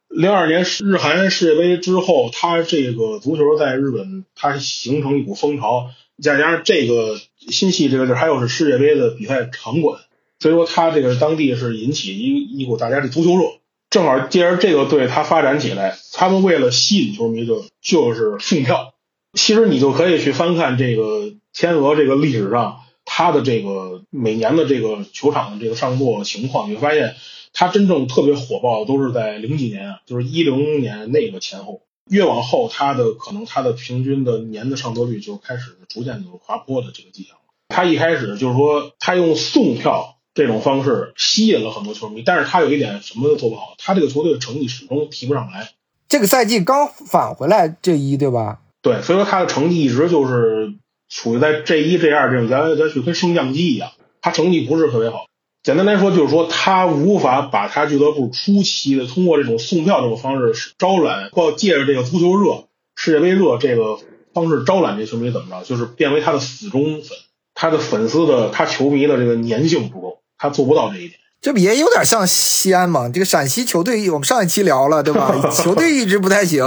零二年日韩世界杯之后，他这个足球在日本它形成一股风潮，再加上这个新系这个地儿还有是世界杯的比赛场馆，所以说他这个当地是引起一一股大家的足球热。正好借着这个队他发展起来，他们为了吸引球迷，就就是送票。其实你就可以去翻看这个天鹅这个历史上它的这个每年的这个球场的这个上座情况，你会发现它真正特别火爆的都是在零几年，就是一零年那个前后，越往后它的可能它的平均的年的上座率就开始逐渐的滑坡的这个迹象。它一开始就是说它用送票这种方式吸引了很多球迷，但是他有一点什么都做不好，他这个球队的成绩始终提不上来。这个赛季刚返回来这一对吧？对，所以说他的成绩一直就是处于在 J 一、J 二这种，咱咱去跟升降机一样，他成绩不是特别好。简单来说，就是说他无法把他俱乐部初期的通过这种送票这种方式招揽，或借着这个足球热、世界杯热这个方式招揽这球迷怎么着，就是变为他的死忠粉，他的粉丝的他球迷的这个粘性不够，他做不到这一点。这不也有点像西安嘛？这个陕西球队，我们上一期聊了，对吧？<laughs> 球队一直不太行。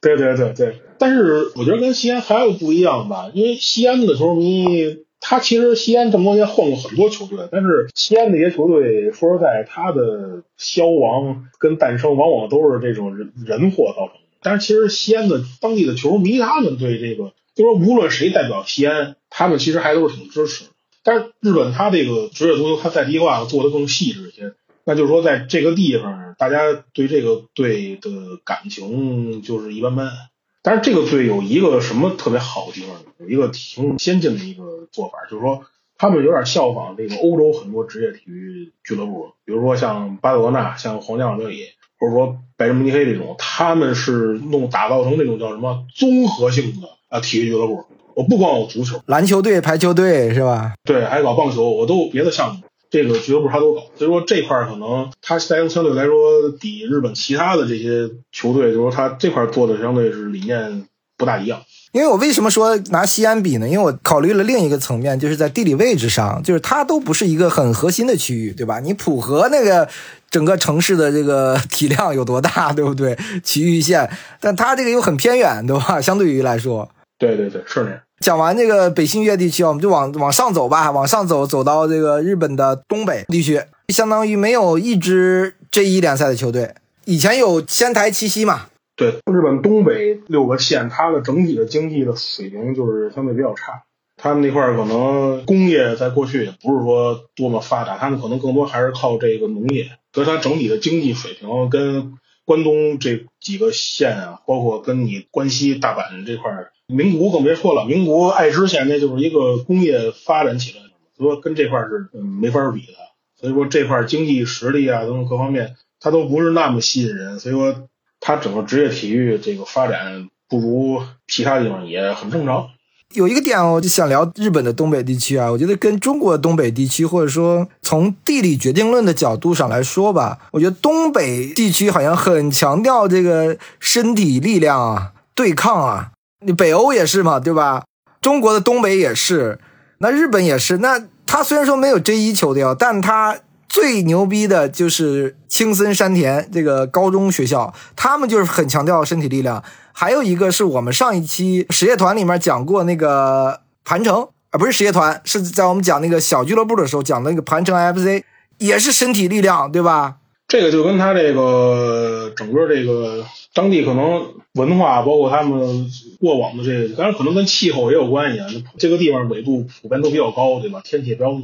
对对对对。但是我觉得跟西安还有不一样吧，因为西安的球迷他其实西安这么多年换过很多球队，但是西安那些球队说实在，他的消亡跟诞生往往都是这种人人祸造成的。但是其实西安的当地的球迷，他们对这个，就说无论谁代表西安，他们其实还都是挺支持的。但是日本他这个职业足球，他在地化做的更细致一些，那就是说在这个地方，大家对这个队的感情就是一般般。但是这个队有一个什么特别好的地方？有一个挺先进的一个做法，就是说他们有点效仿这个欧洲很多职业体育俱乐部，比如说像巴塞罗那、像皇家马德里，或者说拜仁慕尼黑这种，他们是弄打造成那种叫什么综合性的啊体育俱乐部。我不光有足球、篮球队、排球队是吧？对，还搞棒球，我都有别的项目。这个俱乐部他都搞，所以说这块儿可能他相相对来说比日本其他的这些球队，就是说他这块做的相对是理念不大一样。因为我为什么说拿西安比呢？因为我考虑了另一个层面，就是在地理位置上，就是它都不是一个很核心的区域，对吧？你浦和那个整个城市的这个体量有多大，对不对？崎玉县，但它这个又很偏远，对吧？相对于来说，对对对，是那样。讲完这个北信越地区，我们就往往上走吧，往上走，走到这个日本的东北地区，相当于没有一支 J 一联赛的球队。以前有仙台七夕嘛？对，日本东北六个县，它的整体的经济的水平就是相对比较差。他们那块儿可能工业在过去也不是说多么发达，他们可能更多还是靠这个农业，所以它整体的经济水平跟关东这几个县啊，包括跟你关西大阪这块儿。名古更别说了，名古爱知县那就是一个工业发展起来的，所以说跟这块是嗯没法比的。所以说这块经济实力啊等等各方面，它都不是那么吸引人。所以说它整个职业体育这个发展不如其他地方也很正常。有一个点我就想聊日本的东北地区啊，我觉得跟中国东北地区，或者说从地理决定论的角度上来说吧，我觉得东北地区好像很强调这个身体力量啊，对抗啊。你北欧也是嘛，对吧？中国的东北也是，那日本也是。那他虽然说没有 J 一球队，但他最牛逼的就是青森山田这个高中学校，他们就是很强调身体力量。还有一个是我们上一期实业团里面讲过那个盘城啊，不是实业团，是在我们讲那个小俱乐部的时候讲的那个盘城 FC，也是身体力量，对吧？这个就跟他这个整个这个。当地可能文化，包括他们过往的这个，当然可能跟气候也有关系啊。这个地方纬度普遍都比较高，对吧？天气也比较冷，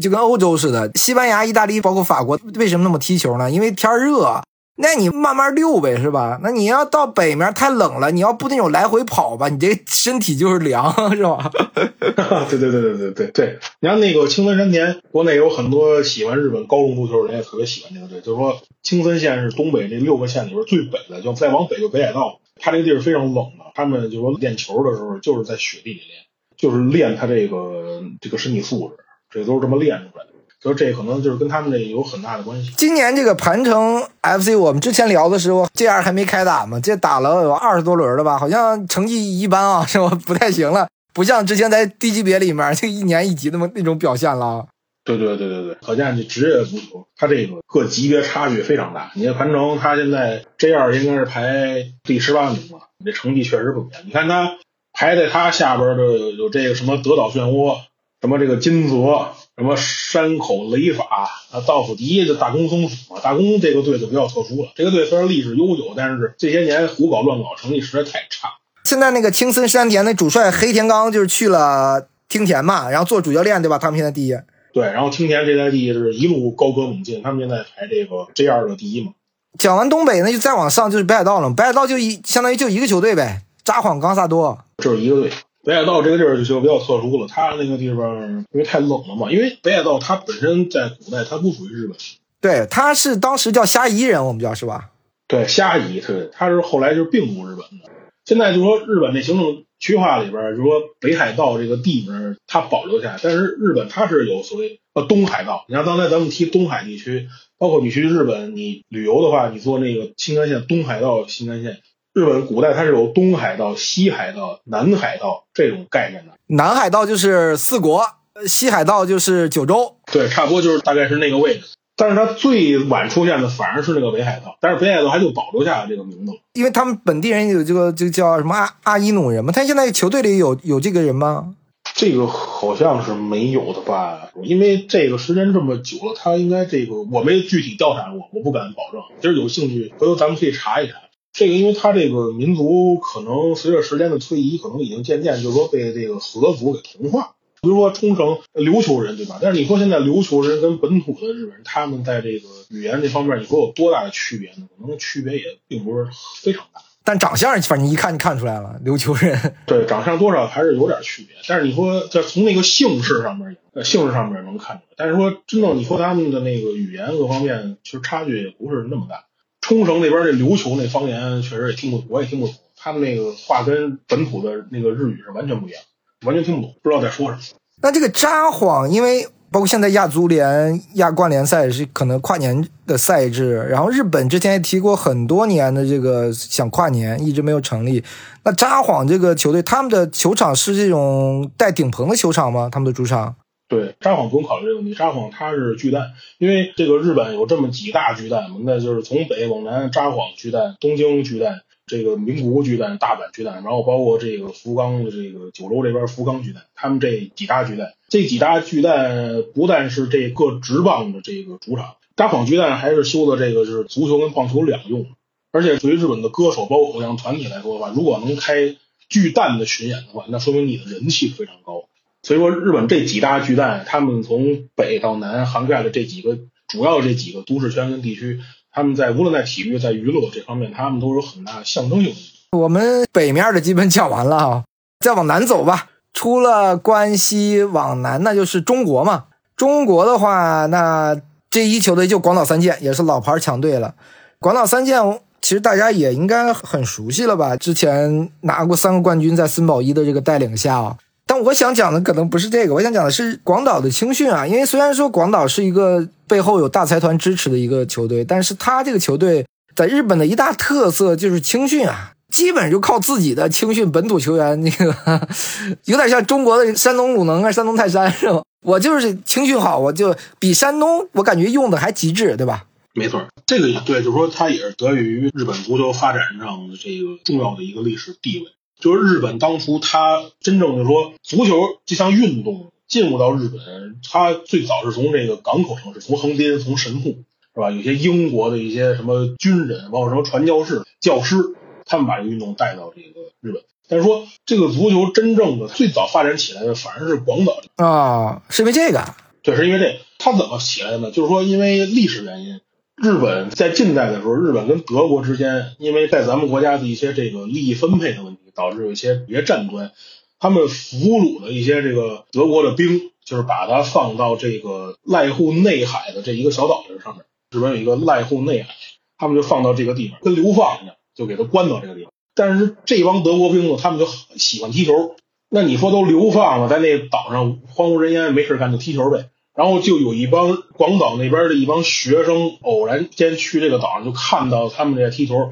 就跟欧洲似的。西班牙、意大利，包括法国，为什么那么踢球呢？因为天热。那你慢慢溜呗，是吧？那你要到北面太冷了，你要不那种来回跑吧，你这身体就是凉，是吧？<laughs> 对对对对对对对。你看那个青森山田，国内有很多喜欢日本高中足球的人也特别喜欢这个队。就是说，青森县是东北这六个县里边最北的，就再往北就北海道。它这个地儿非常冷的，他们就说练球的时候就是在雪地里练，就是练他这个这个身体素质，这都是这么练出来的。所以这可能就是跟他们这有很大的关系。今年这个盘城 FC，我们之前聊的时候这样还没开打嘛，这打了有二十多轮了吧？好像成绩一般啊，是吧？<laughs> 不太行了，不像之前在低级别里面就一年一级那么那种表现了。对对对对对，可见这职业足球它这个各级别差距非常大。你看盘城，他现在 J 二应该是排第十八名吧？这成绩确实不错。你看他排在他下边的有这个什么德岛漩涡，什么这个金泽。什么山口雷法啊，倒数第一就大宫松鼠啊，大宫这个队就比较特殊了。这个队虽然历史悠久，但是这些年胡搞乱搞，成绩实在太差。现在那个青森山田那主帅黑田刚就是去了听田嘛，然后做主教练对吧？他们现在第一。对，然后听田这代第一是一路高歌猛进，他们现在排这个 J 二的第一嘛。讲完东北，那就再往上就是北海道了。北海道就一相当于就一个球队呗，札幌冈萨多，就是一个队。北海道这个地儿就比较特殊了，它那个地方因为太冷了嘛。因为北海道它本身在古代它不属于日本，对，它是当时叫虾夷人，我们叫是吧？对，虾夷，对，它是后来就是并入日本的。现在就说日本那行政区划里边，就说北海道这个地名它保留下来，但是日本它是有所谓呃东海道。你像刚才咱们提东海地区，包括你去日本你旅游的话，你坐那个新干线东海道新干线。日本古代它是有东海道、西海道、南海道这种概念的。南海道就是四国，西海道就是九州。对，差不多就是大概是那个位置。但是它最晚出现的反而是那个北海道，但是北海道还就保留下了这个名字，因为他们本地人有这个就叫什么阿阿伊努人嘛。他现在球队里有有这个人吗？这个好像是没有的吧？因为这个时间这么久了，他应该这个我没具体调查过，我不敢保证。就是有兴趣，回头咱们可以查一查。这个，因为他这个民族可能随着时间的推移，可能已经渐渐就是说被这个河族给同化。比如说冲绳琉球人，对吧？但是你说现在琉球人跟本土的日本人，他们在这个语言这方面，你说有多大的区别呢？可能区别也并不是非常大。但长相反正一看就看出来了，琉球人。对，长相多少还是有点区别。但是你说在从那个姓氏上面，呃，姓氏上面能看出来。但是说真正你说他们的那个语言各方面，其实差距也不是那么大。冲绳那边这琉球那方言确实也听不懂，我也听不懂。他们那个话跟本土的那个日语是完全不一样，完全听不懂，不知道在说什么。那这个札幌，因为包括现在亚足联、亚冠联赛是可能跨年的赛制，然后日本之前也提过很多年的这个想跨年，一直没有成立。那札幌这个球队，他们的球场是这种带顶棚的球场吗？他们的主场？对，札幌不用考虑这个问题。札幌它是巨蛋，因为这个日本有这么几大巨蛋嘛，那就是从北往南，札幌巨蛋、东京巨蛋、这个名古屋巨蛋、大阪巨蛋，然后包括这个福冈的这个九州这边福冈巨蛋，他们这几大巨蛋，这几大巨蛋不但是这各职棒的这个主场，札幌巨蛋还是修的这个是足球跟棒球两用，而且对于日本的歌手包括偶像团体来说的话，如果能开巨蛋的巡演的话，那说明你的人气非常高。所以说，日本这几大巨蛋，他们从北到南涵盖了这几个主要这几个都市圈跟地区，他们在无论在体育、在娱乐这方面，他们都有很大的象征性。我们北面的基本讲完了啊，再往南走吧。除了关西往南，那就是中国嘛。中国的话，那这一球队就广岛三剑，也是老牌强队了。广岛三剑其实大家也应该很熟悉了吧？之前拿过三个冠军，在森保一的这个带领下。我想讲的可能不是这个，我想讲的是广岛的青训啊。因为虽然说广岛是一个背后有大财团支持的一个球队，但是他这个球队在日本的一大特色就是青训啊，基本就靠自己的青训本土球员，那个 <laughs> 有点像中国的山东鲁能啊、山东泰山是吧？我就是青训好，我就比山东我感觉用的还极致，对吧？没错，这个对，就是说它也是得益于日本足球发展上的这个重要的一个历史地位。就是日本当初，它真正的说足球这项运动进入到日本，它最早是从这个港口城市，从横滨，从神户，是吧？有些英国的一些什么军人，包括什么传教士、教师，他们把这个运动带到这个日本。但是说这个足球真正的最早发展起来的，反而是广岛啊，是因为这个？对，是因为这，它怎么起来的呢？就是说，因为历史原因。日本在近代的时候，日本跟德国之间，因为在咱们国家的一些这个利益分配的问题，导致有一些一些战端。他们俘虏了一些这个德国的兵，就是把它放到这个濑户内海的这一个小岛这上面。日本有一个濑户内海，他们就放到这个地方，跟流放一样，就给他关到这个地方。但是这帮德国兵呢，他们就喜欢踢球。那你说都流放了，在那岛上荒无人烟，没事干就踢球呗。然后就有一帮广岛那边的一帮学生，偶然间去这个岛上，就看到他们在踢球，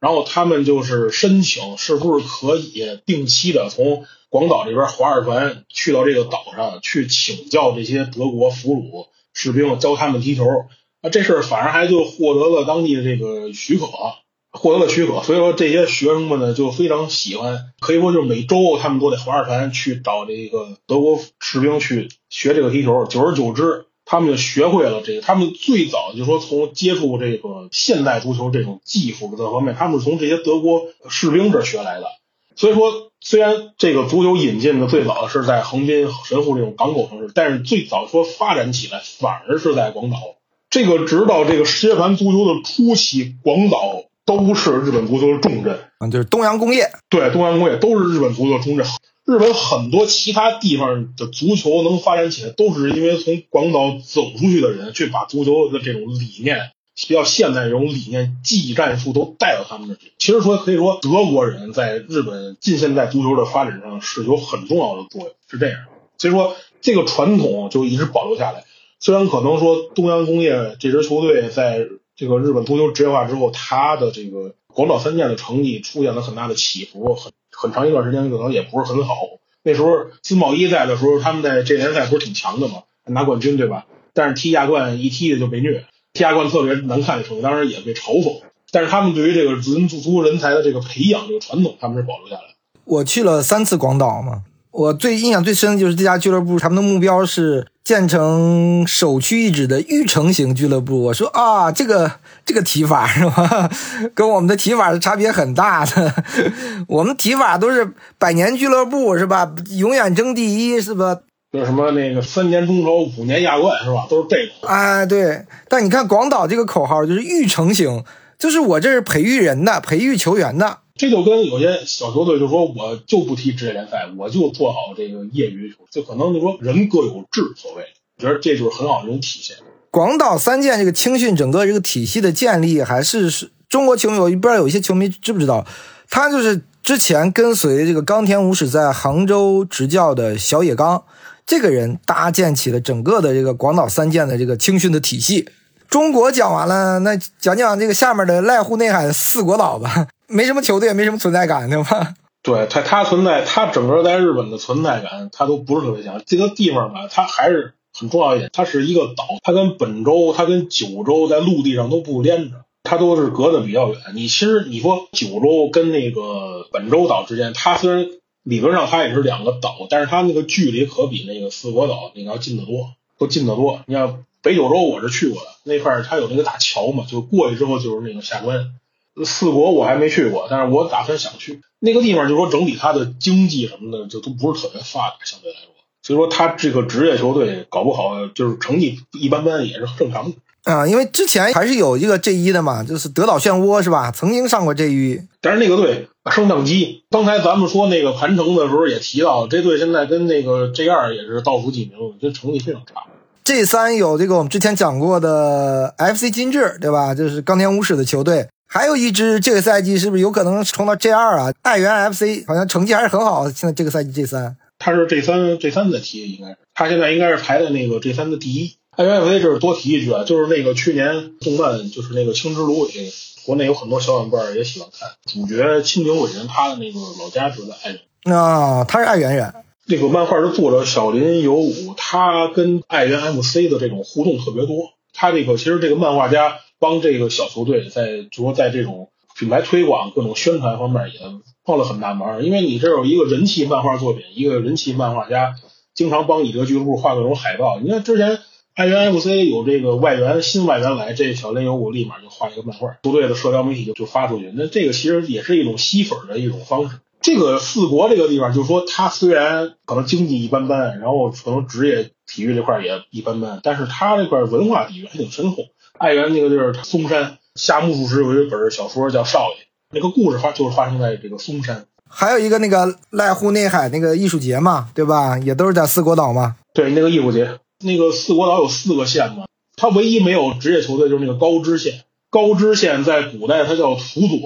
然后他们就是申请是不是可以定期的从广岛这边划着船去到这个岛上去请教这些德国俘虏士兵，教他们踢球。啊，这事儿反而还就获得了当地的这个许可。获得了许可，所以说这些学生们呢就非常喜欢，可以说就是每周他们都得划着船去找这个德国士兵去学这个踢球。久而久之，他们就学会了这个。他们最早就说从接触这个现代足球这种技术这方面，他们是从这些德国士兵这学来的。所以说，虽然这个足球引进的最早是在横滨、神户这种港口城市，但是最早说发展起来反而是在广岛。这个直到这个世界盘足球的初期，广岛。都是日本足球的重镇，嗯，就是东洋工业。对，东洋工业都是日本足球的重镇。日本很多其他地方的足球能发展起来，都是因为从广岛走出去的人，去把足球的这种理念，比较现代这种理念、技战术都带到他们这去。其实说可以说，德国人在日本近现代足球的发展上是有很重要的作用，是这样。所以说，这个传统就一直保留下来。虽然可能说东洋工业这支球队在。这个日本足球职业化之后，他的这个广岛三剑的成绩出现了很大的起伏，很很长一段时间可能也不是很好。那时候金宝一在的时候，他们在这联赛不是挺强的嘛，拿冠军对吧？但是踢亚冠一踢的就被虐，踢亚冠特别难看的成绩，当然也被嘲讽。但是他们对于这个足足球人才的这个培养这个传统，他们是保留下来。我去了三次广岛嘛，我最印象最深的就是这家俱乐部，他们的目标是建成首屈一指的育成型俱乐部。我说啊，这个这个提法是吧，跟我们的提法是差别很大的。我们提法都是百年俱乐部是吧，永远争第一是吧？就什么那个三年中超五年亚冠是吧？都是这种。哎，对。但你看广岛这个口号就是育成型，就是我这是培育人的，培育球员的。这就跟有些小球队就说，我就不踢职业联赛，我就做好这个业余，就可能就说人各有志，所谓，我觉得这就是很好的一种体现。广岛三剑这个青训整个这个体系的建立，还是是中国球迷，我不知道有一些球迷知不知道，他就是之前跟随这个冈田武史在杭州执教的小野刚这个人搭建起了整个的这个广岛三剑的这个青训的体系。中国讲完了，那讲讲这个下面的濑户内海四国岛吧。没什么球队，没什么存在感，对吧？对他，他存在，他整个在日本的存在感，他都不是特别强。这个地方吧，它还是很重要一点，它是一个岛，它跟本州、它跟九州在陆地上都不连着，它都是隔得比较远。你其实你说九州跟那个本州岛之间，它虽然理论上它也是两个岛，但是它那个距离可比那个四国岛那个要近得多，都近得多。你像北九州，我是去过的，那块儿它有那个大桥嘛，就过去之后就是那个下关。四国我还没去过，但是我打算想去那个地方。就说整体它的经济什么的，就都不是特别发达，相对来说，所以说他这个职业球队搞不好就是成绩一般般也是正常的啊。因为之前还是有一个 J 一的嘛，就是德岛漩涡是吧？曾经上过 J 一，但是那个队升降机。刚才咱们说那个盘城的时候也提到，这队现在跟那个 J 二也是倒数几名，这成绩非常差。J 三有这个我们之前讲过的 FC 金治对吧？就是冈田武史的球队。还有一支这个赛季是不是有可能冲到 J 二啊？爱媛 FC 好像成绩还是很好，现在这个赛季 J 三，他是 J 三 J 三的踢，应该是他现在应该是排在那个 J 三的第一。爱媛 FC 这是多提一句啊，就是那个去年动漫就是那个青之芦苇，国内有很多小伙伴也喜欢看，主角青井伟人他的那个老家就在爱媛啊，他是爱媛人。那个漫画的作者小林有武，他跟爱媛 FC 的这种互动特别多，他这个其实这个漫画家。帮这个小球队在就说在这种品牌推广、各种宣传方面也帮了很大忙。因为你这有一个人气漫画作品，一个人气漫画家，经常帮你这俱乐部画各种海报。你看之前爱媛 FC 有这个外援新外援来，这小林有武立马就画一个漫画，球队的社交媒体就就发出去。那这个其实也是一种吸粉的一种方式。这个四国这个地方，就说它虽然可能经济一般般，然后可能职业体育这块也一般般，但是它这块文化底蕴还挺深厚。爱媛那个地儿，松山夏目漱石有一本小说叫《少爷》，那个故事发就是发生在这个松山。还有一个那个濑户内海那个艺术节嘛，对吧？也都是在四国岛嘛。对，那个艺术节，那个四国岛有四个县嘛，它唯一没有职业球队就是那个高知县。高知县在古代它叫土佐，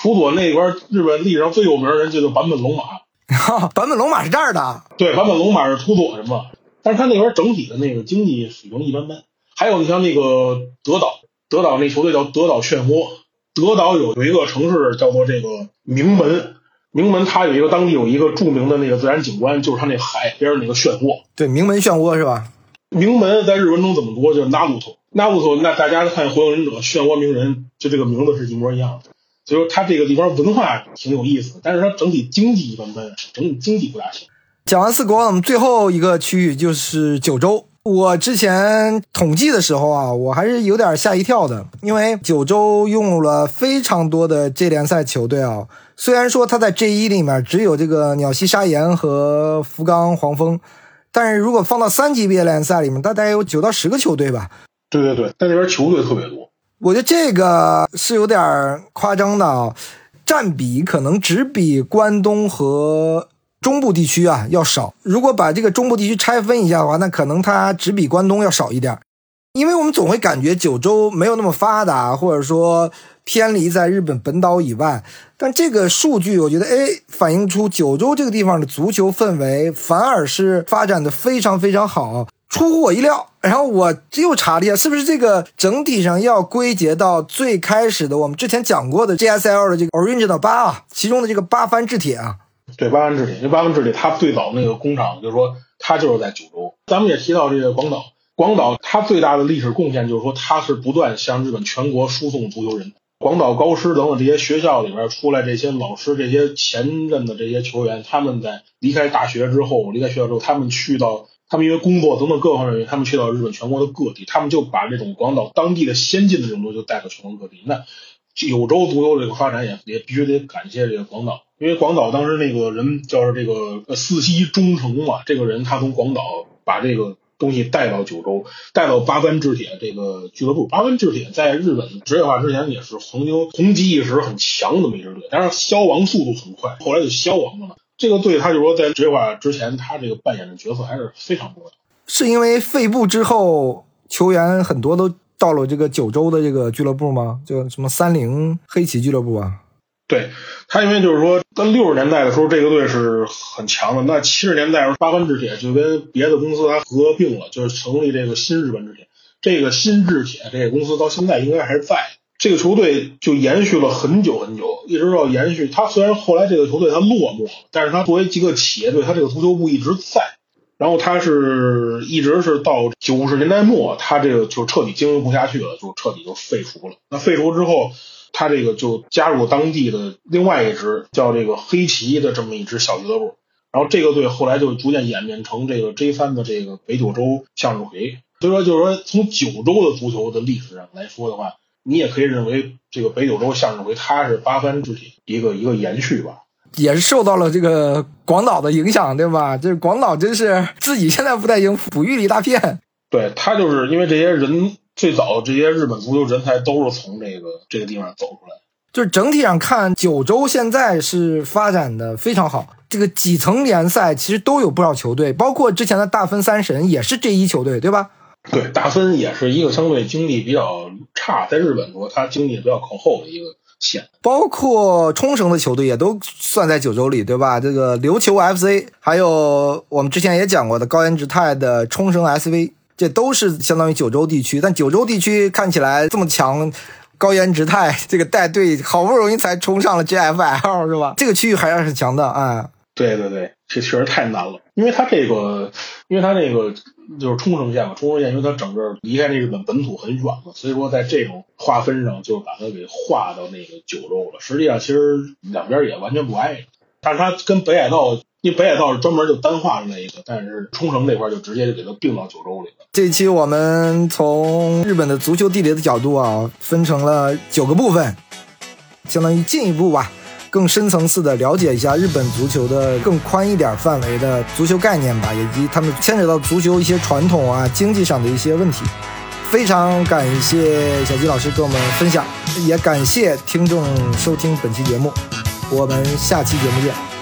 土佐那边日本历史上最有名的人就叫坂本龙马。<laughs> 坂本龙马是这儿的。对，坂本龙马是土佐人嘛，但是他那边整体的那个经济水平一般般。还有你像那个德岛，德岛那球队叫德岛漩涡。德岛有有一个城市叫做这个名门，名门它有一个当地有一个著名的那个自然景观，就是它那海边那个漩涡。对，名门漩涡是吧？名门在日文中怎么读？就是 Naruto，Naruto。那大家看《火影忍者》，漩涡鸣人就这个名字是一模一样的。所以说它这个地方文化挺有意思，但是它整体经济一般般，整体经济不大行。讲完四国，我们最后一个区域就是九州。我之前统计的时候啊，我还是有点吓一跳的，因为九州用了非常多的 J 联赛球队啊。虽然说他在 J 一里面只有这个鸟栖砂岩和福冈黄蜂，但是如果放到三级别联赛里面，大概有九到十个球队吧。对对对，在那边球队特别多。我觉得这个是有点夸张的啊，占比可能只比关东和。中部地区啊要少，如果把这个中部地区拆分一下的话，那可能它只比关东要少一点，因为我们总会感觉九州没有那么发达，或者说偏离在日本本岛以外。但这个数据，我觉得哎，反映出九州这个地方的足球氛围反而是发展的非常非常好，出乎我意料。然后我又查了一下，是不是这个整体上要归结到最开始的我们之前讲过的 JSL 的这个 Original 八啊，其中的这个八番制铁啊。对八幡制铁，因为八幡制铁它最早那个工厂，就是说它就是在九州。咱们也提到这个广岛，广岛它最大的历史贡献就是说它是不断向日本全国输送足球人。广岛高师等等这些学校里边出来这些老师，这些前任的这些球员，他们在离开大学之后，离开学校之后，他们去到他们因为工作等等各方面原因，他们去到日本全国的各地，他们就把这种广岛当地的先进的这种东西就带到全国各地。那九州足球这个发展也也必须得感谢这个广岛，因为广岛当时那个人叫这个四西忠诚嘛，这个人他从广岛把这个东西带到九州，带到八幡制铁这个俱乐部。八幡制铁在日本职业化之前也是曾经红极一时很强的这么一支队，但是消亡速度很快，后来就消亡了嘛。这个队他就说在职业化之前，他这个扮演的角色还是非常重要。是因为废部之后，球员很多都。到了这个九州的这个俱乐部吗？就什么三菱黑旗俱乐部啊？对他，因为就是说，跟六十年代的时候，这个队是很强的。那七十年代时候，八幡制铁就跟别的公司它合并了，就是成立这个新日本制铁。这个新制铁这个公司到现在应该还是在。这个球队就延续了很久很久，一直到延续。他虽然后来这个球队它落寞了，但是它作为一个企业队，它这个足球部一直在。然后他是一直是到九十年代末，他这个就彻底经营不下去了，就彻底就废除了。那废除之后，他这个就加入当地的另外一支叫这个黑旗的这么一支小俱乐部。然后这个队后来就逐渐演变成这个 J 三的这个北九州向日葵。所以说，就是说从九州的足球的历史上来说的话，你也可以认为这个北九州向日葵它是八幡制铁一个一个延续吧。也是受到了这个广岛的影响，对吧？这广岛真是自己现在不太行，哺育了一大片。对他就是因为这些人最早这些日本足球人才都是从这个这个地方走出来。就是整体上看，九州现在是发展的非常好。这个几层联赛其实都有不少球队，包括之前的大分三神也是这一球队，对吧？对，大分也是一个相对经济比较差，在日本说它经济比较靠后的一个县。包括冲绳的球队也都算在九州里，对吧？这个琉球 FC，还有我们之前也讲过的高岩直泰的冲绳 SV，这都是相当于九州地区。但九州地区看起来这么强，高颜值态 <laughs> 这个带队好不容易才冲上了 JFL，是吧？这个区域还是很强的啊。对对对，这确实太难了，因为他这个，因为他这个。就是冲绳县嘛，冲绳县因为它整个离开那日本本土很远嘛，所以说在这种划分上就把它给划到那个九州了。实际上其实两边也完全不挨着，但是它跟北海道，因为北海道是专门就单划的那一个，但是冲绳这块就直接就给它并到九州里了。这期我们从日本的足球地理的角度啊，分成了九个部分，相当于进一步吧。更深层次的了解一下日本足球的更宽一点范围的足球概念吧，以及他们牵扯到足球一些传统啊、经济上的一些问题。非常感谢小吉老师跟我们分享，也感谢听众收听本期节目，我们下期节目见。